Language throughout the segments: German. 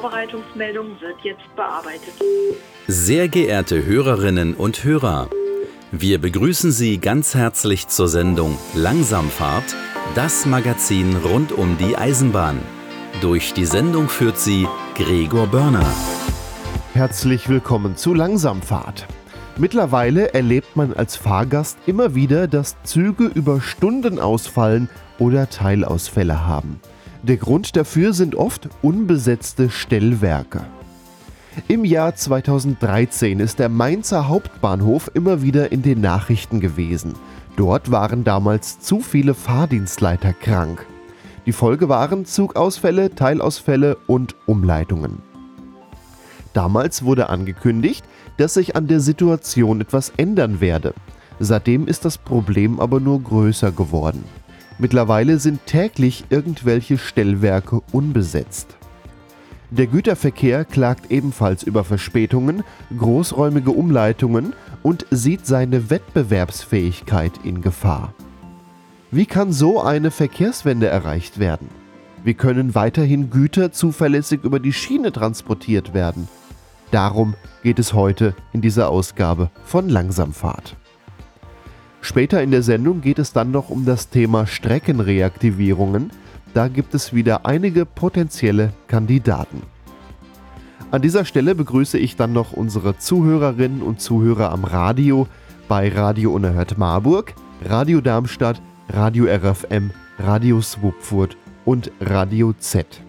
Vorbereitungsmeldung wird jetzt bearbeitet. Sehr geehrte Hörerinnen und Hörer, wir begrüßen Sie ganz herzlich zur Sendung Langsamfahrt, das Magazin rund um die Eisenbahn. Durch die Sendung führt sie Gregor Börner. Herzlich willkommen zu Langsamfahrt. Mittlerweile erlebt man als Fahrgast immer wieder, dass Züge über Stunden ausfallen oder Teilausfälle haben. Der Grund dafür sind oft unbesetzte Stellwerke. Im Jahr 2013 ist der Mainzer Hauptbahnhof immer wieder in den Nachrichten gewesen. Dort waren damals zu viele Fahrdienstleiter krank. Die Folge waren Zugausfälle, Teilausfälle und Umleitungen. Damals wurde angekündigt, dass sich an der Situation etwas ändern werde. Seitdem ist das Problem aber nur größer geworden. Mittlerweile sind täglich irgendwelche Stellwerke unbesetzt. Der Güterverkehr klagt ebenfalls über Verspätungen, großräumige Umleitungen und sieht seine Wettbewerbsfähigkeit in Gefahr. Wie kann so eine Verkehrswende erreicht werden? Wie können weiterhin Güter zuverlässig über die Schiene transportiert werden? Darum geht es heute in dieser Ausgabe von Langsamfahrt. Später in der Sendung geht es dann noch um das Thema Streckenreaktivierungen. Da gibt es wieder einige potenzielle Kandidaten. An dieser Stelle begrüße ich dann noch unsere Zuhörerinnen und Zuhörer am Radio bei Radio Unerhört Marburg, Radio Darmstadt, Radio RFM, Radio Swupfurt und Radio Z.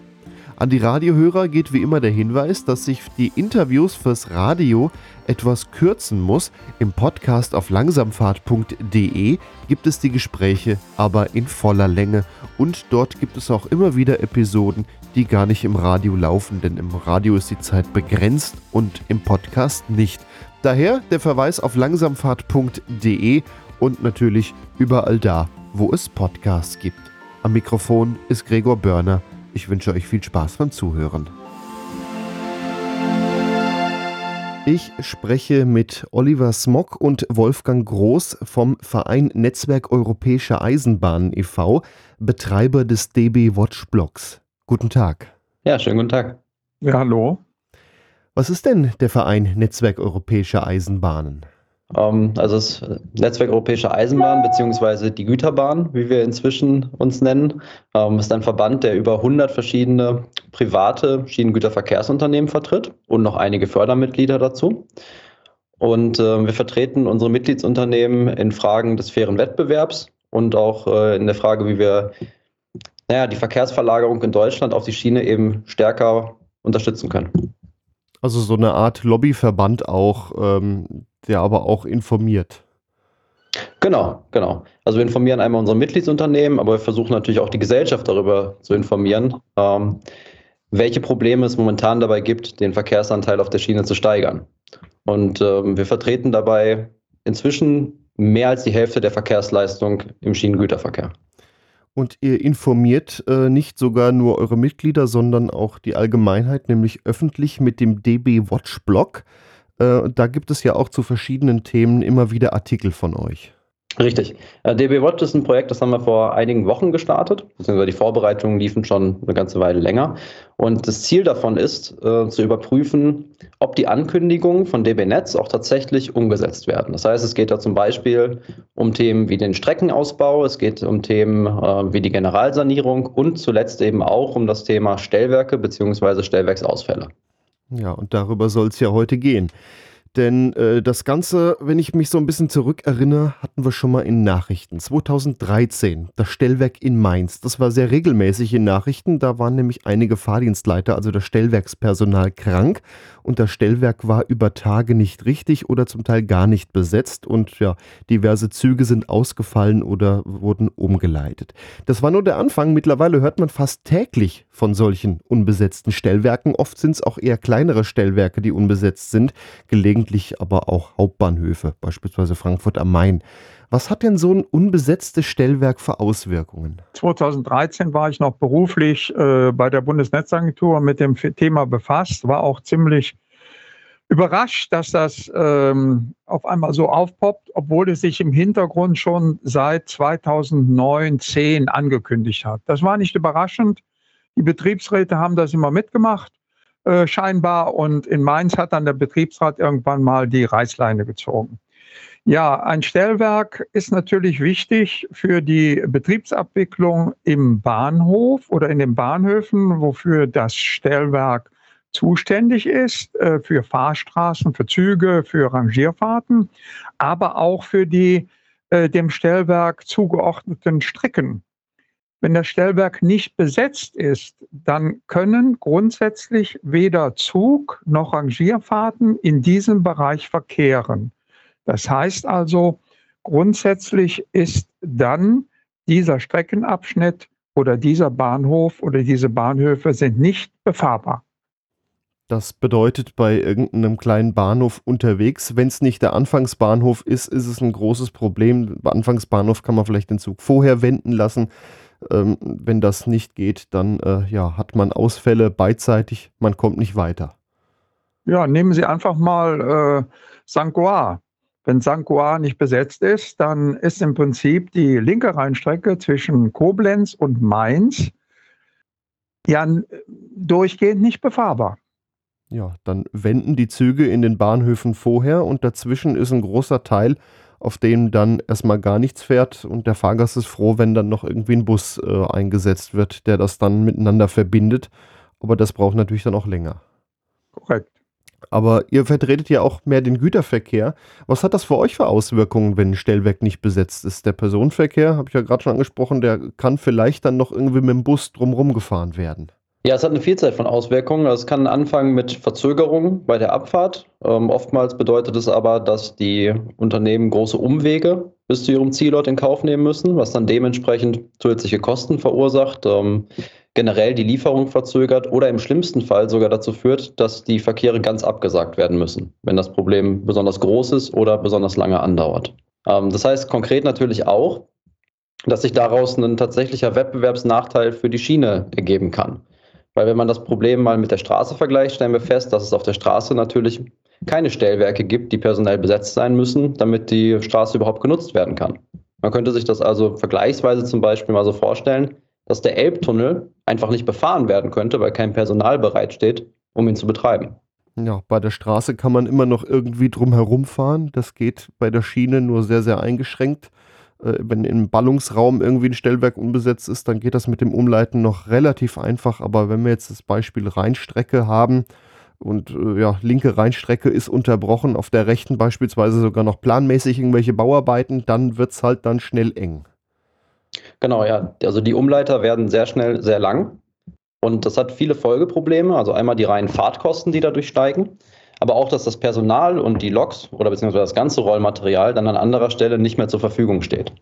An die Radiohörer geht wie immer der Hinweis, dass sich die Interviews fürs Radio etwas kürzen muss. Im Podcast auf langsamfahrt.de gibt es die Gespräche aber in voller Länge und dort gibt es auch immer wieder Episoden, die gar nicht im Radio laufen, denn im Radio ist die Zeit begrenzt und im Podcast nicht. Daher der Verweis auf langsamfahrt.de und natürlich überall da, wo es Podcasts gibt. Am Mikrofon ist Gregor Börner. Ich wünsche euch viel Spaß beim Zuhören. Ich spreche mit Oliver Smock und Wolfgang Groß vom Verein Netzwerk Europäische Eisenbahnen e.V., Betreiber des DB Watch Blogs. Guten Tag. Ja, schönen guten Tag. Ja, hallo. Was ist denn der Verein Netzwerk Europäische Eisenbahnen? Ähm, also das Netzwerk Europäische Eisenbahn beziehungsweise die Güterbahn, wie wir inzwischen uns nennen, ähm, ist ein Verband, der über 100 verschiedene private Schienengüterverkehrsunternehmen vertritt und noch einige Fördermitglieder dazu. Und äh, wir vertreten unsere Mitgliedsunternehmen in Fragen des fairen Wettbewerbs und auch äh, in der Frage, wie wir naja, die Verkehrsverlagerung in Deutschland auf die Schiene eben stärker unterstützen können. Also so eine Art Lobbyverband auch, ähm, der aber auch informiert. Genau, genau. Also wir informieren einmal unsere Mitgliedsunternehmen, aber wir versuchen natürlich auch die Gesellschaft darüber zu informieren, ähm, welche Probleme es momentan dabei gibt, den Verkehrsanteil auf der Schiene zu steigern. Und ähm, wir vertreten dabei inzwischen mehr als die Hälfte der Verkehrsleistung im Schienengüterverkehr. Und ihr informiert äh, nicht sogar nur eure Mitglieder, sondern auch die Allgemeinheit, nämlich öffentlich mit dem DB Watch Blog. Äh, da gibt es ja auch zu verschiedenen Themen immer wieder Artikel von euch. Richtig. Äh, DB Watch ist ein Projekt, das haben wir vor einigen Wochen gestartet, beziehungsweise die Vorbereitungen liefen schon eine ganze Weile länger. Und das Ziel davon ist, äh, zu überprüfen, ob die Ankündigungen von DB Netz auch tatsächlich umgesetzt werden. Das heißt, es geht da zum Beispiel um Themen wie den Streckenausbau, es geht um Themen wie die Generalsanierung und zuletzt eben auch um das Thema Stellwerke beziehungsweise Stellwerksausfälle. Ja, und darüber soll es ja heute gehen. Denn äh, das Ganze, wenn ich mich so ein bisschen zurückerinnere, hatten wir schon mal in Nachrichten. 2013, das Stellwerk in Mainz. Das war sehr regelmäßig in Nachrichten. Da waren nämlich einige Fahrdienstleiter, also das Stellwerkspersonal, krank. Und das Stellwerk war über Tage nicht richtig oder zum Teil gar nicht besetzt. Und ja, diverse Züge sind ausgefallen oder wurden umgeleitet. Das war nur der Anfang. Mittlerweile hört man fast täglich von solchen unbesetzten Stellwerken. Oft sind es auch eher kleinere Stellwerke, die unbesetzt sind. Gelegentlich aber auch Hauptbahnhöfe, beispielsweise Frankfurt am Main. Was hat denn so ein unbesetztes Stellwerk für Auswirkungen? 2013 war ich noch beruflich äh, bei der Bundesnetzagentur mit dem Thema befasst, war auch ziemlich überrascht, dass das ähm, auf einmal so aufpoppt, obwohl es sich im Hintergrund schon seit 2009, 10 angekündigt hat. Das war nicht überraschend. Die Betriebsräte haben das immer mitgemacht äh, scheinbar. Und in Mainz hat dann der Betriebsrat irgendwann mal die Reißleine gezogen. Ja, ein Stellwerk ist natürlich wichtig für die Betriebsabwicklung im Bahnhof oder in den Bahnhöfen, wofür das Stellwerk zuständig ist, äh, für Fahrstraßen, für Züge, für Rangierfahrten, aber auch für die äh, dem Stellwerk zugeordneten Strecken. Wenn das Stellwerk nicht besetzt ist, dann können grundsätzlich weder Zug noch Rangierfahrten in diesem Bereich verkehren. Das heißt also, grundsätzlich ist dann dieser Streckenabschnitt oder dieser Bahnhof oder diese Bahnhöfe sind nicht befahrbar. Das bedeutet bei irgendeinem kleinen Bahnhof unterwegs, wenn es nicht der Anfangsbahnhof ist, ist es ein großes Problem. Beim Anfangsbahnhof kann man vielleicht den Zug vorher wenden lassen. Ähm, wenn das nicht geht, dann äh, ja, hat man Ausfälle beidseitig, man kommt nicht weiter. Ja, nehmen Sie einfach mal äh, St. Goar. Wenn. Goar nicht besetzt ist, dann ist im Prinzip die linke Rheinstrecke zwischen Koblenz und Mainz ja durchgehend nicht befahrbar. Ja, dann wenden die Züge in den Bahnhöfen vorher und dazwischen ist ein großer Teil, auf dem dann erstmal gar nichts fährt und der Fahrgast ist froh, wenn dann noch irgendwie ein Bus äh, eingesetzt wird, der das dann miteinander verbindet. Aber das braucht natürlich dann auch länger. Korrekt. Aber ihr vertretet ja auch mehr den Güterverkehr. Was hat das für euch für Auswirkungen, wenn ein Stellwerk nicht besetzt ist? Der Personenverkehr, habe ich ja gerade schon angesprochen, der kann vielleicht dann noch irgendwie mit dem Bus drumherum gefahren werden. Ja, es hat eine Vielzahl von Auswirkungen. Es kann anfangen mit Verzögerungen bei der Abfahrt. Ähm, oftmals bedeutet es aber, dass die Unternehmen große Umwege bis zu ihrem Zielort in Kauf nehmen müssen, was dann dementsprechend zusätzliche Kosten verursacht, ähm, generell die Lieferung verzögert oder im schlimmsten Fall sogar dazu führt, dass die Verkehre ganz abgesagt werden müssen, wenn das Problem besonders groß ist oder besonders lange andauert. Ähm, das heißt konkret natürlich auch, dass sich daraus ein tatsächlicher Wettbewerbsnachteil für die Schiene ergeben kann. Weil wenn man das Problem mal mit der Straße vergleicht, stellen wir fest, dass es auf der Straße natürlich keine Stellwerke gibt, die personell besetzt sein müssen, damit die Straße überhaupt genutzt werden kann. Man könnte sich das also vergleichsweise zum Beispiel mal so vorstellen, dass der Elbtunnel einfach nicht befahren werden könnte, weil kein Personal bereitsteht, um ihn zu betreiben. Ja, bei der Straße kann man immer noch irgendwie drum herum fahren. Das geht bei der Schiene nur sehr, sehr eingeschränkt. Äh, wenn im Ballungsraum irgendwie ein Stellwerk unbesetzt ist, dann geht das mit dem Umleiten noch relativ einfach. Aber wenn wir jetzt das Beispiel Rheinstrecke haben und äh, ja, linke Rheinstrecke ist unterbrochen, auf der rechten beispielsweise sogar noch planmäßig irgendwelche Bauarbeiten, dann wird es halt dann schnell eng. Genau, ja. Also die Umleiter werden sehr schnell sehr lang. Und das hat viele Folgeprobleme. Also einmal die reinen Fahrtkosten, die dadurch steigen aber auch, dass das Personal und die Loks oder beziehungsweise das ganze Rollmaterial dann an anderer Stelle nicht mehr zur Verfügung steht.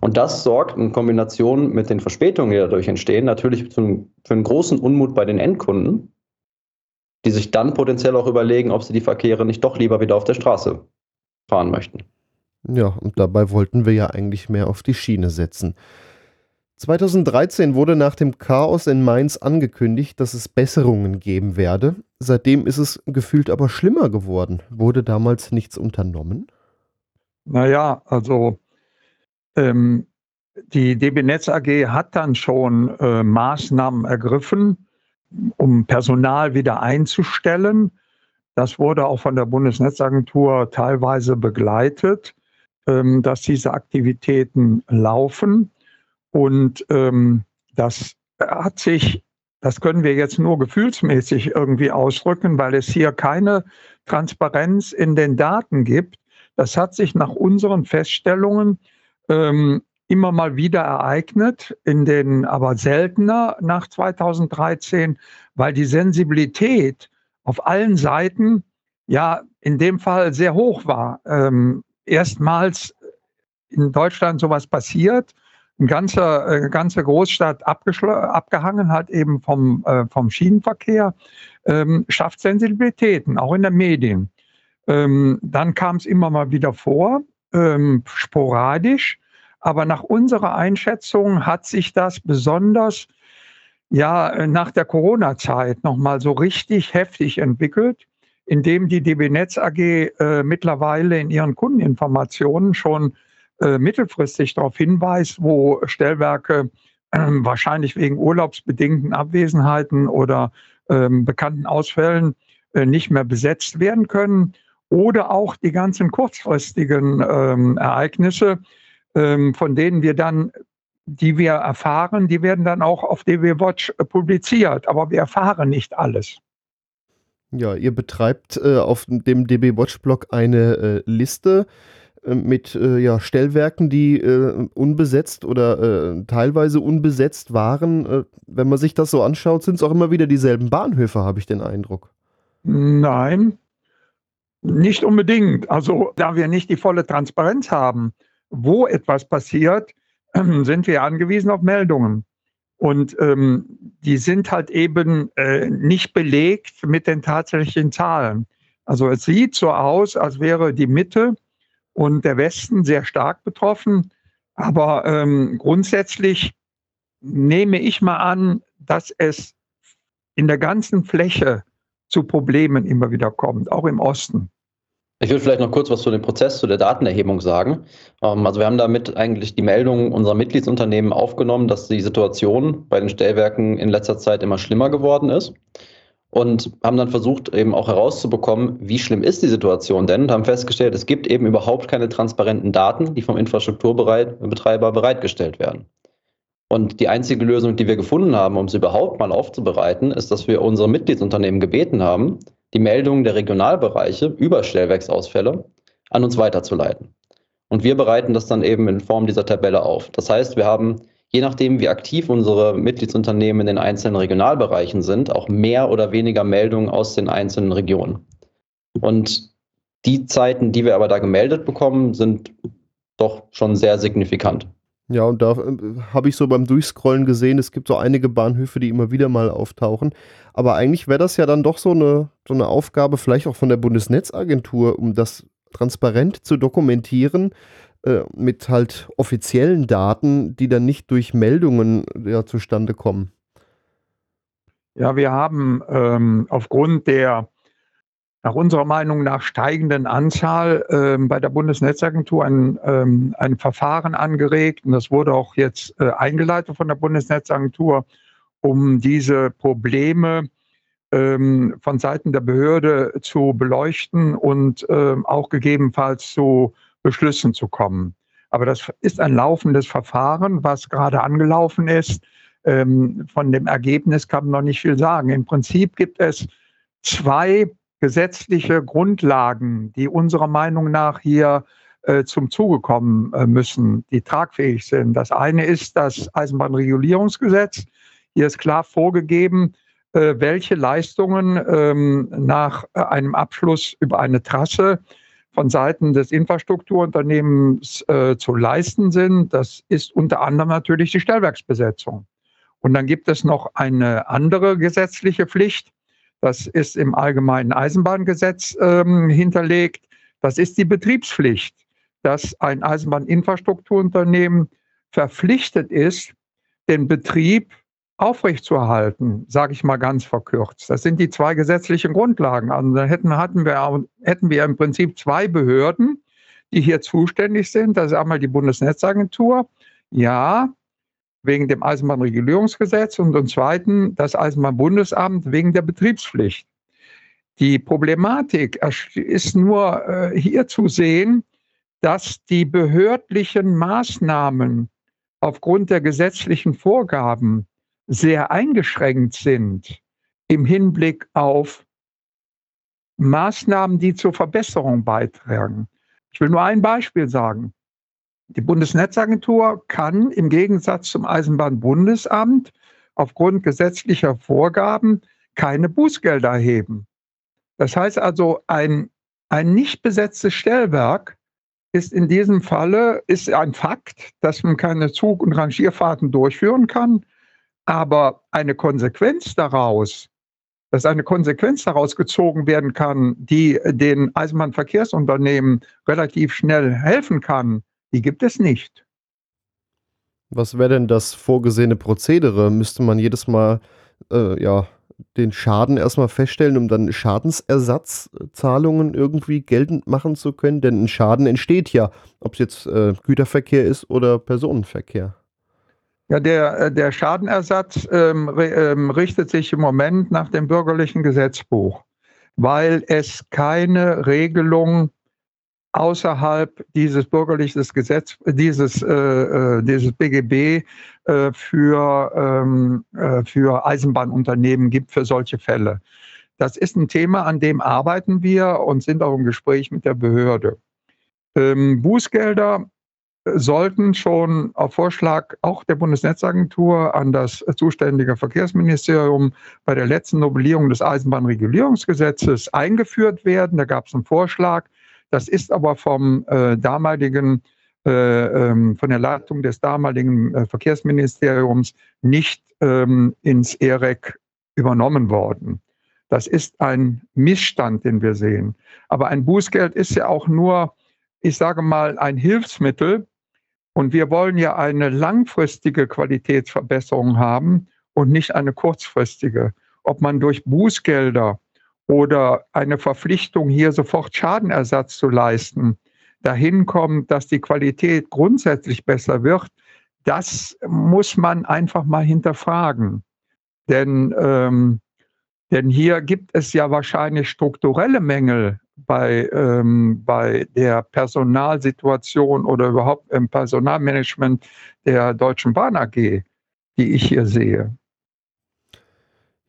Und das sorgt in Kombination mit den Verspätungen, die dadurch entstehen, natürlich für einen großen Unmut bei den Endkunden, die sich dann potenziell auch überlegen, ob sie die Verkehre nicht doch lieber wieder auf der Straße fahren möchten. Ja, und dabei wollten wir ja eigentlich mehr auf die Schiene setzen. 2013 wurde nach dem Chaos in Mainz angekündigt, dass es Besserungen geben werde. Seitdem ist es gefühlt aber schlimmer geworden. Wurde damals nichts unternommen? Naja, also ähm, die DB Netz AG hat dann schon äh, Maßnahmen ergriffen, um Personal wieder einzustellen. Das wurde auch von der Bundesnetzagentur teilweise begleitet, ähm, dass diese Aktivitäten laufen. Und ähm, das hat sich, das können wir jetzt nur gefühlsmäßig irgendwie ausdrücken, weil es hier keine Transparenz in den Daten gibt. Das hat sich nach unseren Feststellungen ähm, immer mal wieder ereignet, in den aber seltener nach 2013, weil die Sensibilität auf allen Seiten ja in dem Fall sehr hoch war. Ähm, erstmals in Deutschland sowas passiert eine ganze, äh, ganze Großstadt abgehangen hat, eben vom, äh, vom Schienenverkehr, ähm, schafft Sensibilitäten, auch in den Medien. Ähm, dann kam es immer mal wieder vor, ähm, sporadisch, aber nach unserer Einschätzung hat sich das besonders ja nach der Corona-Zeit nochmal so richtig heftig entwickelt, indem die DB Netz AG äh, mittlerweile in ihren Kundeninformationen schon äh, mittelfristig darauf hinweist, wo Stellwerke äh, wahrscheinlich wegen urlaubsbedingten Abwesenheiten oder ähm, bekannten Ausfällen äh, nicht mehr besetzt werden können. Oder auch die ganzen kurzfristigen ähm, Ereignisse, ähm, von denen wir dann, die wir erfahren, die werden dann auch auf DW Watch äh, publiziert. Aber wir erfahren nicht alles. Ja, ihr betreibt äh, auf dem DB Watch Blog eine äh, Liste äh, mit äh, ja, Stellwerken, die äh, unbesetzt oder teilweise unbesetzt waren. wenn man sich das so anschaut, sind es auch immer wieder dieselben Bahnhöfe, habe ich den Eindruck. Nein, nicht unbedingt. Also da wir nicht die volle Transparenz haben, wo etwas passiert, sind wir angewiesen auf Meldungen. Und ähm, die sind halt eben äh, nicht belegt mit den tatsächlichen Zahlen. Also es sieht so aus, als wäre die Mitte und der Westen sehr stark betroffen. Aber ähm, grundsätzlich nehme ich mal an, dass es in der ganzen Fläche zu Problemen immer wieder kommt, auch im Osten. Ich würde vielleicht noch kurz was zu dem Prozess, zu der Datenerhebung sagen. Ähm, also wir haben damit eigentlich die Meldung unserer Mitgliedsunternehmen aufgenommen, dass die Situation bei den Stellwerken in letzter Zeit immer schlimmer geworden ist und haben dann versucht eben auch herauszubekommen, wie schlimm ist die Situation denn und haben festgestellt, es gibt eben überhaupt keine transparenten Daten, die vom Infrastrukturbetreiber bereitgestellt werden. Und die einzige Lösung, die wir gefunden haben, um es überhaupt mal aufzubereiten, ist, dass wir unsere Mitgliedsunternehmen gebeten haben, die Meldungen der Regionalbereiche über Stellwerksausfälle an uns weiterzuleiten. Und wir bereiten das dann eben in Form dieser Tabelle auf. Das heißt, wir haben, je nachdem, wie aktiv unsere Mitgliedsunternehmen in den einzelnen Regionalbereichen sind, auch mehr oder weniger Meldungen aus den einzelnen Regionen. Und die Zeiten, die wir aber da gemeldet bekommen, sind doch schon sehr signifikant. Ja, und da äh, habe ich so beim Durchscrollen gesehen, es gibt so einige Bahnhöfe, die immer wieder mal auftauchen. Aber eigentlich wäre das ja dann doch so eine, so eine Aufgabe, vielleicht auch von der Bundesnetzagentur, um das transparent zu dokumentieren, äh, mit halt offiziellen Daten, die dann nicht durch Meldungen ja, zustande kommen. Ja, wir haben ähm, aufgrund der nach unserer Meinung nach steigenden Anzahl ähm, bei der Bundesnetzagentur ein, ähm, ein Verfahren angeregt. Und das wurde auch jetzt äh, eingeleitet von der Bundesnetzagentur, um diese Probleme ähm, von Seiten der Behörde zu beleuchten und ähm, auch gegebenenfalls zu Beschlüssen zu kommen. Aber das ist ein laufendes Verfahren, was gerade angelaufen ist. Ähm, von dem Ergebnis kann man noch nicht viel sagen. Im Prinzip gibt es zwei gesetzliche Grundlagen, die unserer Meinung nach hier äh, zum Zuge kommen äh, müssen, die tragfähig sind. Das eine ist das Eisenbahnregulierungsgesetz. Hier ist klar vorgegeben, äh, welche Leistungen ähm, nach einem Abschluss über eine Trasse von Seiten des Infrastrukturunternehmens äh, zu leisten sind. Das ist unter anderem natürlich die Stellwerksbesetzung. Und dann gibt es noch eine andere gesetzliche Pflicht, das ist im Allgemeinen Eisenbahngesetz ähm, hinterlegt. Das ist die Betriebspflicht, dass ein Eisenbahninfrastrukturunternehmen verpflichtet ist, den Betrieb aufrechtzuerhalten, sage ich mal ganz verkürzt. Das sind die zwei gesetzlichen Grundlagen. Also da hätten, hatten wir, hätten wir im Prinzip zwei Behörden, die hier zuständig sind. Das ist einmal die Bundesnetzagentur. Ja, wegen dem Eisenbahnregulierungsgesetz und zum Zweiten das Eisenbahnbundesamt wegen der Betriebspflicht. Die Problematik ist nur äh, hier zu sehen, dass die behördlichen Maßnahmen aufgrund der gesetzlichen Vorgaben sehr eingeschränkt sind im Hinblick auf Maßnahmen, die zur Verbesserung beitragen. Ich will nur ein Beispiel sagen. Die Bundesnetzagentur kann im Gegensatz zum Eisenbahnbundesamt aufgrund gesetzlicher Vorgaben keine Bußgelder erheben. Das heißt also, ein, ein nicht besetztes Stellwerk ist in diesem Falle ist ein Fakt, dass man keine Zug- und Rangierfahrten durchführen kann, aber eine Konsequenz daraus, dass eine Konsequenz daraus gezogen werden kann, die den Eisenbahnverkehrsunternehmen relativ schnell helfen kann, die gibt es nicht. Was wäre denn das vorgesehene Prozedere? Müsste man jedes Mal äh, ja, den Schaden erstmal feststellen, um dann Schadensersatzzahlungen irgendwie geltend machen zu können? Denn ein Schaden entsteht ja, ob es jetzt äh, Güterverkehr ist oder Personenverkehr. Ja, der, äh, der Schadenersatz ähm, ähm, richtet sich im Moment nach dem bürgerlichen Gesetzbuch, weil es keine Regelung außerhalb dieses bürgerlichen Gesetz, dieses, äh, äh dieses BGB äh, für, ähm, äh, für Eisenbahnunternehmen gibt für solche Fälle. Das ist ein Thema, an dem arbeiten wir und sind auch im Gespräch mit der Behörde. Ähm, Bußgelder sollten schon auf Vorschlag auch der Bundesnetzagentur an das zuständige Verkehrsministerium bei der letzten Novellierung des Eisenbahnregulierungsgesetzes eingeführt werden. Da gab es einen Vorschlag. Das ist aber vom äh, damaligen äh, ähm, von der Leitung des damaligen äh, Verkehrsministeriums nicht ähm, ins EREC übernommen worden. Das ist ein Missstand, den wir sehen. Aber ein Bußgeld ist ja auch nur, ich sage mal, ein Hilfsmittel. Und wir wollen ja eine langfristige Qualitätsverbesserung haben und nicht eine kurzfristige. Ob man durch Bußgelder oder eine Verpflichtung, hier sofort Schadenersatz zu leisten, dahin kommt, dass die Qualität grundsätzlich besser wird, das muss man einfach mal hinterfragen. Denn ähm, denn hier gibt es ja wahrscheinlich strukturelle Mängel bei, ähm, bei der Personalsituation oder überhaupt im Personalmanagement der Deutschen Bahn AG, die ich hier sehe.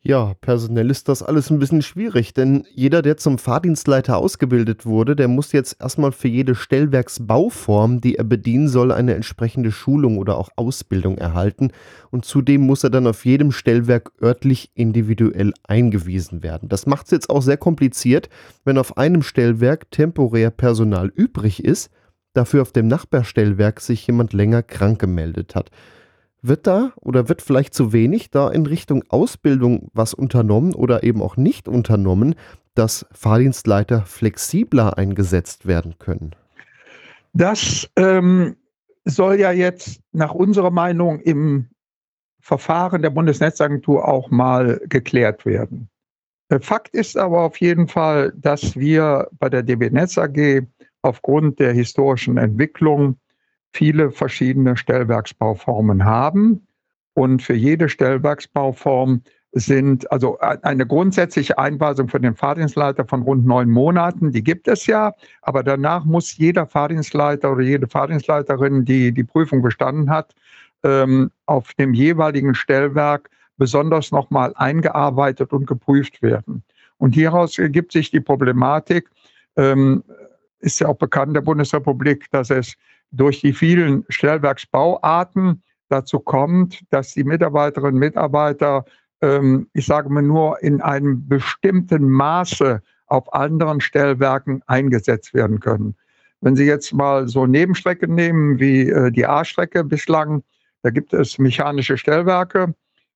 Ja, personell ist das alles ein bisschen schwierig, denn jeder, der zum Fahrdienstleiter ausgebildet wurde, der muss jetzt erstmal für jede Stellwerksbauform, die er bedienen soll, eine entsprechende Schulung oder auch Ausbildung erhalten. Und zudem muss er dann auf jedem Stellwerk örtlich individuell eingewiesen werden. Das macht es jetzt auch sehr kompliziert, wenn auf einem Stellwerk temporär Personal übrig ist, dafür auf dem Nachbarstellwerk sich jemand länger krank gemeldet hat. Wird da oder wird vielleicht zu wenig da in Richtung Ausbildung was unternommen oder eben auch nicht unternommen, dass Fahrdienstleiter flexibler eingesetzt werden können? Das ähm, soll ja jetzt nach unserer Meinung im Verfahren der Bundesnetzagentur auch mal geklärt werden. Äh, Fakt ist aber auf jeden Fall, dass wir bei der DB Netz AG aufgrund der historischen Entwicklung viele verschiedene Stellwerksbauformen haben. Und für jede Stellwerksbauform sind also eine grundsätzliche Einweisung für den Fahrdienstleiter von rund neun Monaten, die gibt es ja, aber danach muss jeder Fahrdienstleiter oder jede Fahrdienstleiterin, die die Prüfung bestanden hat, ähm, auf dem jeweiligen Stellwerk besonders nochmal eingearbeitet und geprüft werden. Und hieraus ergibt sich die Problematik, ähm, ist ja auch bekannt der Bundesrepublik, dass es durch die vielen Stellwerksbauarten dazu kommt, dass die Mitarbeiterinnen und Mitarbeiter, ähm, ich sage mal nur, in einem bestimmten Maße auf anderen Stellwerken eingesetzt werden können. Wenn Sie jetzt mal so Nebenstrecken nehmen wie äh, die A-Strecke bislang, da gibt es mechanische Stellwerke,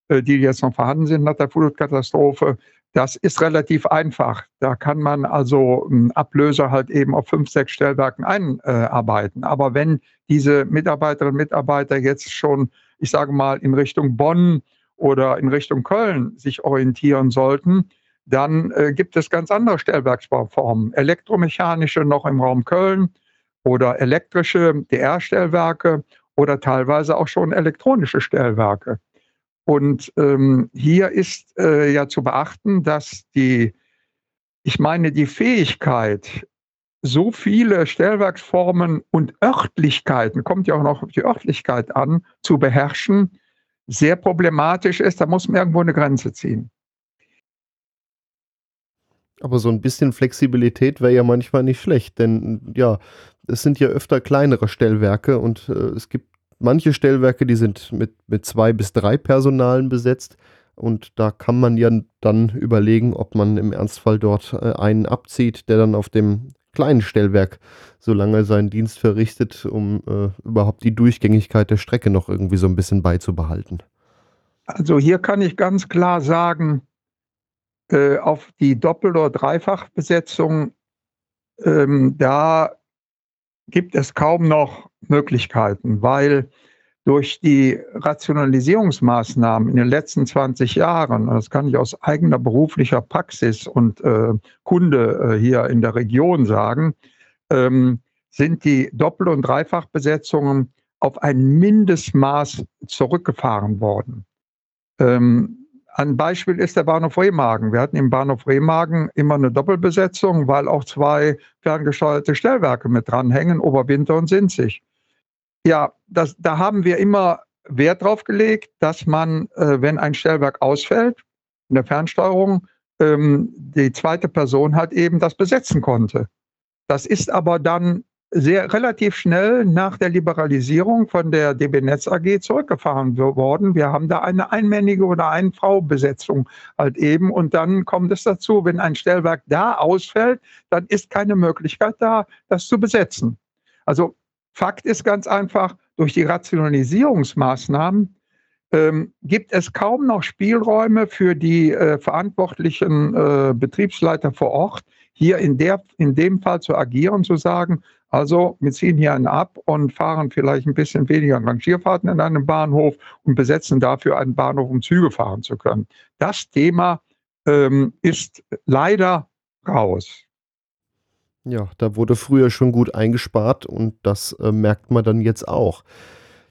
äh, die jetzt noch vorhanden sind nach der Flutkatastrophe. Das ist relativ einfach. Da kann man also Ablöser halt eben auf fünf, sechs Stellwerken einarbeiten. Aber wenn diese Mitarbeiterinnen und Mitarbeiter jetzt schon, ich sage mal, in Richtung Bonn oder in Richtung Köln sich orientieren sollten, dann äh, gibt es ganz andere Stellwerksbauformen. Elektromechanische noch im Raum Köln oder elektrische DR-Stellwerke oder teilweise auch schon elektronische Stellwerke. Und ähm, hier ist äh, ja zu beachten, dass die, ich meine, die Fähigkeit, so viele Stellwerksformen und Örtlichkeiten, kommt ja auch noch auf die Örtlichkeit an, zu beherrschen, sehr problematisch ist. Da muss man irgendwo eine Grenze ziehen. Aber so ein bisschen Flexibilität wäre ja manchmal nicht schlecht, denn ja, es sind ja öfter kleinere Stellwerke und äh, es gibt manche Stellwerke, die sind mit, mit zwei bis drei Personalen besetzt. Und da kann man ja dann überlegen, ob man im Ernstfall dort äh, einen abzieht, der dann auf dem kleinen Stellwerk so lange seinen Dienst verrichtet, um äh, überhaupt die Durchgängigkeit der Strecke noch irgendwie so ein bisschen beizubehalten. Also hier kann ich ganz klar sagen, äh, auf die Doppel- oder Dreifachbesetzung, ähm, da gibt es kaum noch Möglichkeiten, weil durch die Rationalisierungsmaßnahmen in den letzten 20 Jahren, das kann ich aus eigener beruflicher Praxis und äh, Kunde äh, hier in der Region sagen, ähm, sind die Doppel- und Dreifachbesetzungen auf ein Mindestmaß zurückgefahren worden. Ähm, ein Beispiel ist der Bahnhof Remagen. Wir hatten im Bahnhof Remagen immer eine Doppelbesetzung, weil auch zwei ferngesteuerte Stellwerke mit dranhängen, Oberwinter und Sinzig. Ja, das, da haben wir immer Wert drauf gelegt, dass man, äh, wenn ein Stellwerk ausfällt, in der Fernsteuerung, ähm, die zweite Person halt eben das besetzen konnte. Das ist aber dann sehr relativ schnell nach der Liberalisierung von der DB Netz AG zurückgefahren worden. Wir haben da eine einmännige oder Ein-Frau-Besetzung halt eben. Und dann kommt es dazu, wenn ein Stellwerk da ausfällt, dann ist keine Möglichkeit da, das zu besetzen. Also Fakt ist ganz einfach, durch die Rationalisierungsmaßnahmen ähm, gibt es kaum noch Spielräume für die äh, verantwortlichen äh, Betriebsleiter vor Ort, hier in, der, in dem Fall zu agieren, zu sagen, also wir ziehen hier einen ab und fahren vielleicht ein bisschen weniger Rangierfahrten in einem Bahnhof und besetzen dafür einen Bahnhof, um Züge fahren zu können. Das Thema ähm, ist leider raus. Ja, da wurde früher schon gut eingespart und das äh, merkt man dann jetzt auch.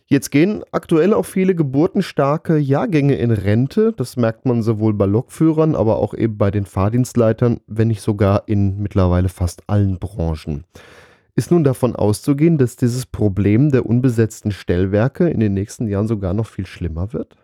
Jetzt gehen aktuell auch viele geburtenstarke Jahrgänge in Rente. Das merkt man sowohl bei Lokführern, aber auch eben bei den Fahrdienstleitern, wenn nicht sogar in mittlerweile fast allen Branchen. Ist nun davon auszugehen, dass dieses Problem der unbesetzten Stellwerke in den nächsten Jahren sogar noch viel schlimmer wird?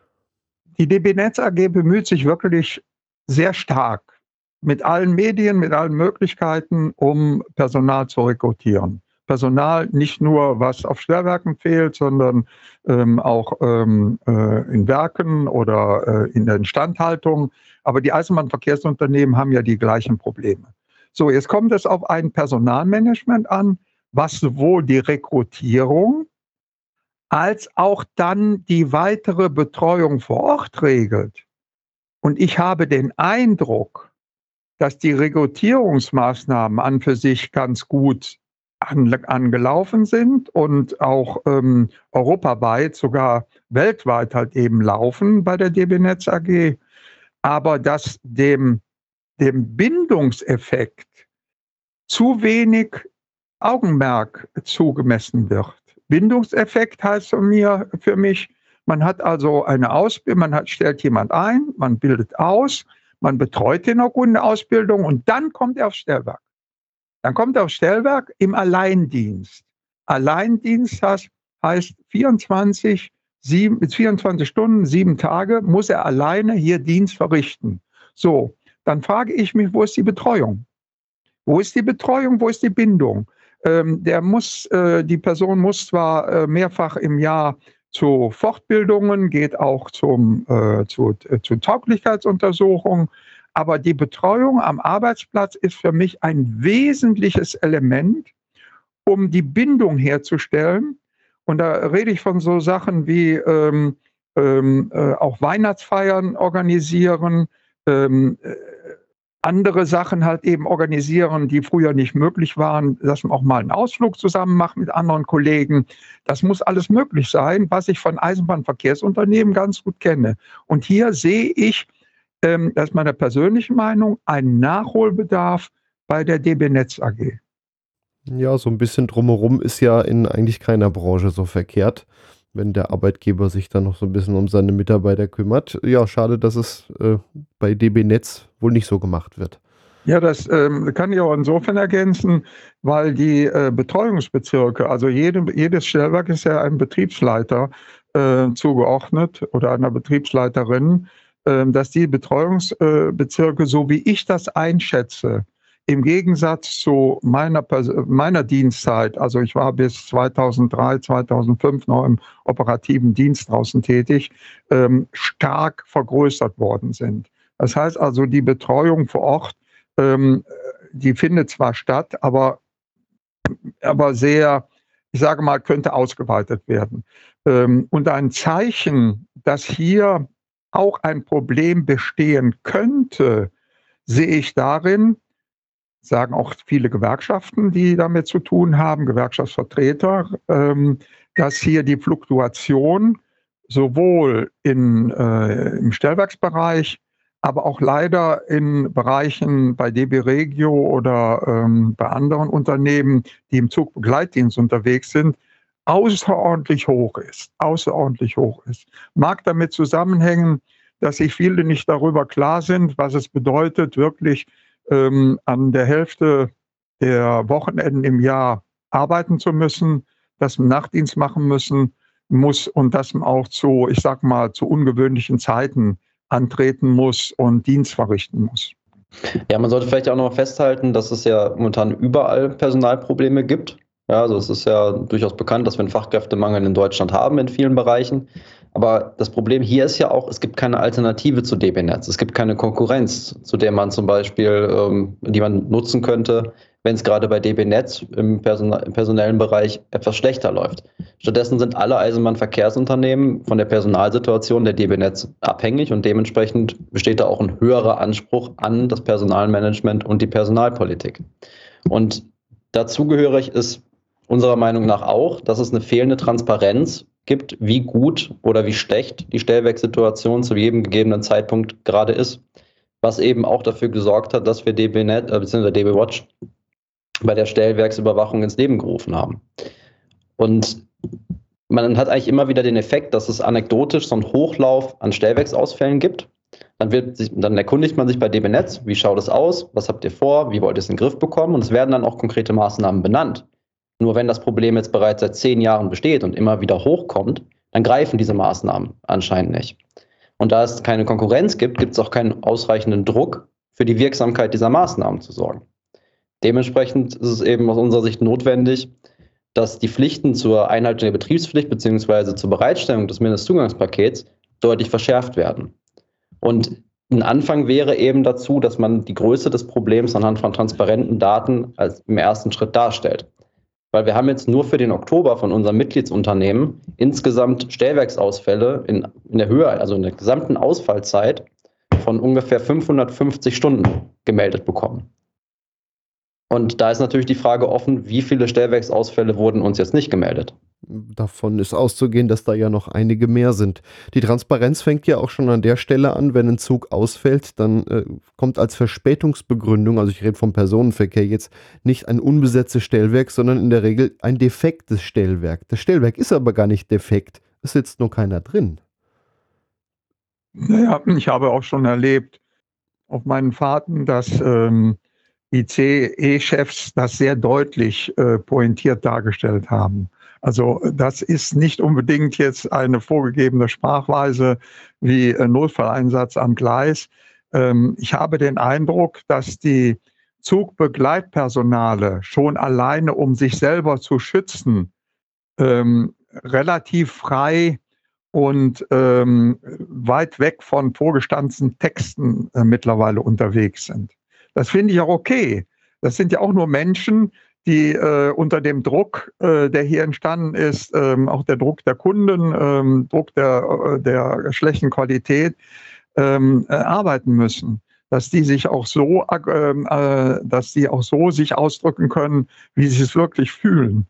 Die DB Netz AG bemüht sich wirklich sehr stark mit allen Medien, mit allen Möglichkeiten, um Personal zu rekrutieren. Personal nicht nur, was auf Stellwerken fehlt, sondern ähm, auch ähm, äh, in Werken oder äh, in der Instandhaltung. Aber die Eisenbahnverkehrsunternehmen haben ja die gleichen Probleme. So, jetzt kommt es auf ein Personalmanagement an, was sowohl die Rekrutierung als auch dann die weitere Betreuung vor Ort regelt. Und ich habe den Eindruck, dass die Rekrutierungsmaßnahmen an für sich ganz gut an, angelaufen sind und auch ähm, europaweit, sogar weltweit halt eben laufen bei der DB Netz AG. Aber dass dem, dem Bindungseffekt zu wenig Augenmerk zugemessen wird. Bindungseffekt heißt für, mir, für mich, man hat also eine Ausbildung, man hat, stellt jemand ein, man bildet aus, man betreut den auch in Ausbildung und dann kommt er aufs Stellwerk. Dann kommt er aufs Stellwerk im Alleindienst. Alleindienst heißt, heißt 24, 7, 24 Stunden, sieben Tage muss er alleine hier Dienst verrichten. So, dann frage ich mich, wo ist die Betreuung? Wo ist die Betreuung? Wo ist die Bindung? Ähm, der muss, äh, die Person muss zwar äh, mehrfach im Jahr zu Fortbildungen, geht auch zum, äh, zu, äh, zu Tauglichkeitsuntersuchungen, aber die Betreuung am Arbeitsplatz ist für mich ein wesentliches Element, um die Bindung herzustellen. Und da rede ich von so Sachen wie ähm, ähm, äh, auch Weihnachtsfeiern organisieren, ähm, äh, andere Sachen halt eben organisieren, die früher nicht möglich waren, dass man auch mal einen Ausflug zusammen macht mit anderen Kollegen. Das muss alles möglich sein, was ich von Eisenbahnverkehrsunternehmen ganz gut kenne. Und hier sehe ich, ähm, das ist meine persönliche Meinung, einen Nachholbedarf bei der DB Netz AG. Ja, so ein bisschen drumherum ist ja in eigentlich keiner Branche so verkehrt wenn der Arbeitgeber sich dann noch so ein bisschen um seine Mitarbeiter kümmert. Ja, schade, dass es äh, bei DB Netz wohl nicht so gemacht wird. Ja, das ähm, kann ich auch insofern ergänzen, weil die äh, Betreuungsbezirke, also jede, jedes Stellwerk ist ja einem Betriebsleiter äh, zugeordnet oder einer Betriebsleiterin, ähm, dass die Betreuungsbezirke, so wie ich das einschätze, im Gegensatz zu meiner, meiner Dienstzeit, also ich war bis 2003, 2005 noch im operativen Dienst draußen tätig, ähm, stark vergrößert worden sind. Das heißt also, die Betreuung vor Ort, ähm, die findet zwar statt, aber, aber sehr, ich sage mal, könnte ausgeweitet werden. Ähm, und ein Zeichen, dass hier auch ein Problem bestehen könnte, sehe ich darin, sagen auch viele Gewerkschaften, die damit zu tun haben, Gewerkschaftsvertreter, ähm, dass hier die Fluktuation sowohl in, äh, im Stellwerksbereich, aber auch leider in Bereichen bei DB Regio oder ähm, bei anderen Unternehmen, die im Zugbegleitdienst unterwegs sind, außerordentlich hoch ist. Außerordentlich hoch ist. Mag damit zusammenhängen, dass sich viele nicht darüber klar sind, was es bedeutet, wirklich ähm, an der Hälfte der Wochenenden im Jahr arbeiten zu müssen, dass man Nachtdienst machen müssen muss und dass man auch zu, ich sag mal, zu ungewöhnlichen Zeiten antreten muss und Dienst verrichten muss. Ja, man sollte vielleicht auch noch festhalten, dass es ja momentan überall Personalprobleme gibt. Ja, also es ist ja durchaus bekannt, dass wir einen Fachkräftemangel in Deutschland haben in vielen Bereichen. Aber das Problem hier ist ja auch, es gibt keine Alternative zu DB Netz. Es gibt keine Konkurrenz, zu der man zum Beispiel, ähm, die man nutzen könnte, wenn es gerade bei DB Netz im, Person im personellen Bereich etwas schlechter läuft. Stattdessen sind alle Eisenbahnverkehrsunternehmen von der Personalsituation der DB Netz abhängig und dementsprechend besteht da auch ein höherer Anspruch an das Personalmanagement und die Personalpolitik. Und dazugehörig ist unserer Meinung nach auch, dass es eine fehlende Transparenz gibt, wie gut oder wie schlecht die Stellwerkssituation zu jedem gegebenen Zeitpunkt gerade ist. Was eben auch dafür gesorgt hat, dass wir DBNet äh, bzw. DB Watch bei der Stellwerksüberwachung ins Leben gerufen haben. Und man hat eigentlich immer wieder den Effekt, dass es anekdotisch so einen Hochlauf an Stellwerksausfällen gibt. Dann, wird sich, dann erkundigt man sich bei DB Netz, wie schaut es aus, was habt ihr vor, wie wollt ihr es in den Griff bekommen und es werden dann auch konkrete Maßnahmen benannt. Nur wenn das Problem jetzt bereits seit zehn Jahren besteht und immer wieder hochkommt, dann greifen diese Maßnahmen anscheinend nicht. Und da es keine Konkurrenz gibt, gibt es auch keinen ausreichenden Druck für die Wirksamkeit dieser Maßnahmen zu sorgen. Dementsprechend ist es eben aus unserer Sicht notwendig, dass die Pflichten zur Einhaltung der Betriebspflicht bzw. zur Bereitstellung des Mindestzugangspakets deutlich verschärft werden. Und ein Anfang wäre eben dazu, dass man die Größe des Problems anhand von transparenten Daten als im ersten Schritt darstellt. Weil wir haben jetzt nur für den Oktober von unserem Mitgliedsunternehmen insgesamt Stellwerksausfälle in, in der Höhe, also in der gesamten Ausfallzeit von ungefähr 550 Stunden gemeldet bekommen. Und da ist natürlich die Frage offen, wie viele Stellwerksausfälle wurden uns jetzt nicht gemeldet? Davon ist auszugehen, dass da ja noch einige mehr sind. Die Transparenz fängt ja auch schon an der Stelle an, wenn ein Zug ausfällt, dann äh, kommt als Verspätungsbegründung, also ich rede vom Personenverkehr jetzt, nicht ein unbesetztes Stellwerk, sondern in der Regel ein defektes Stellwerk. Das Stellwerk ist aber gar nicht defekt, es sitzt nur keiner drin. Naja, ich habe auch schon erlebt auf meinen Fahrten, dass ähm, ICE-Chefs das sehr deutlich äh, pointiert dargestellt haben. Also das ist nicht unbedingt jetzt eine vorgegebene Sprachweise wie äh, Notfalleinsatz am Gleis. Ähm, ich habe den Eindruck, dass die Zugbegleitpersonale schon alleine, um sich selber zu schützen, ähm, relativ frei und ähm, weit weg von vorgestanzten Texten äh, mittlerweile unterwegs sind. Das finde ich auch okay. Das sind ja auch nur Menschen, die äh, unter dem Druck, äh, der hier entstanden ist, ähm, auch der Druck der Kunden, ähm, Druck der, äh, der schlechten Qualität, ähm, äh, arbeiten müssen. Dass die sich auch so, ähm, äh, dass die auch so sich ausdrücken können, wie sie es wirklich fühlen.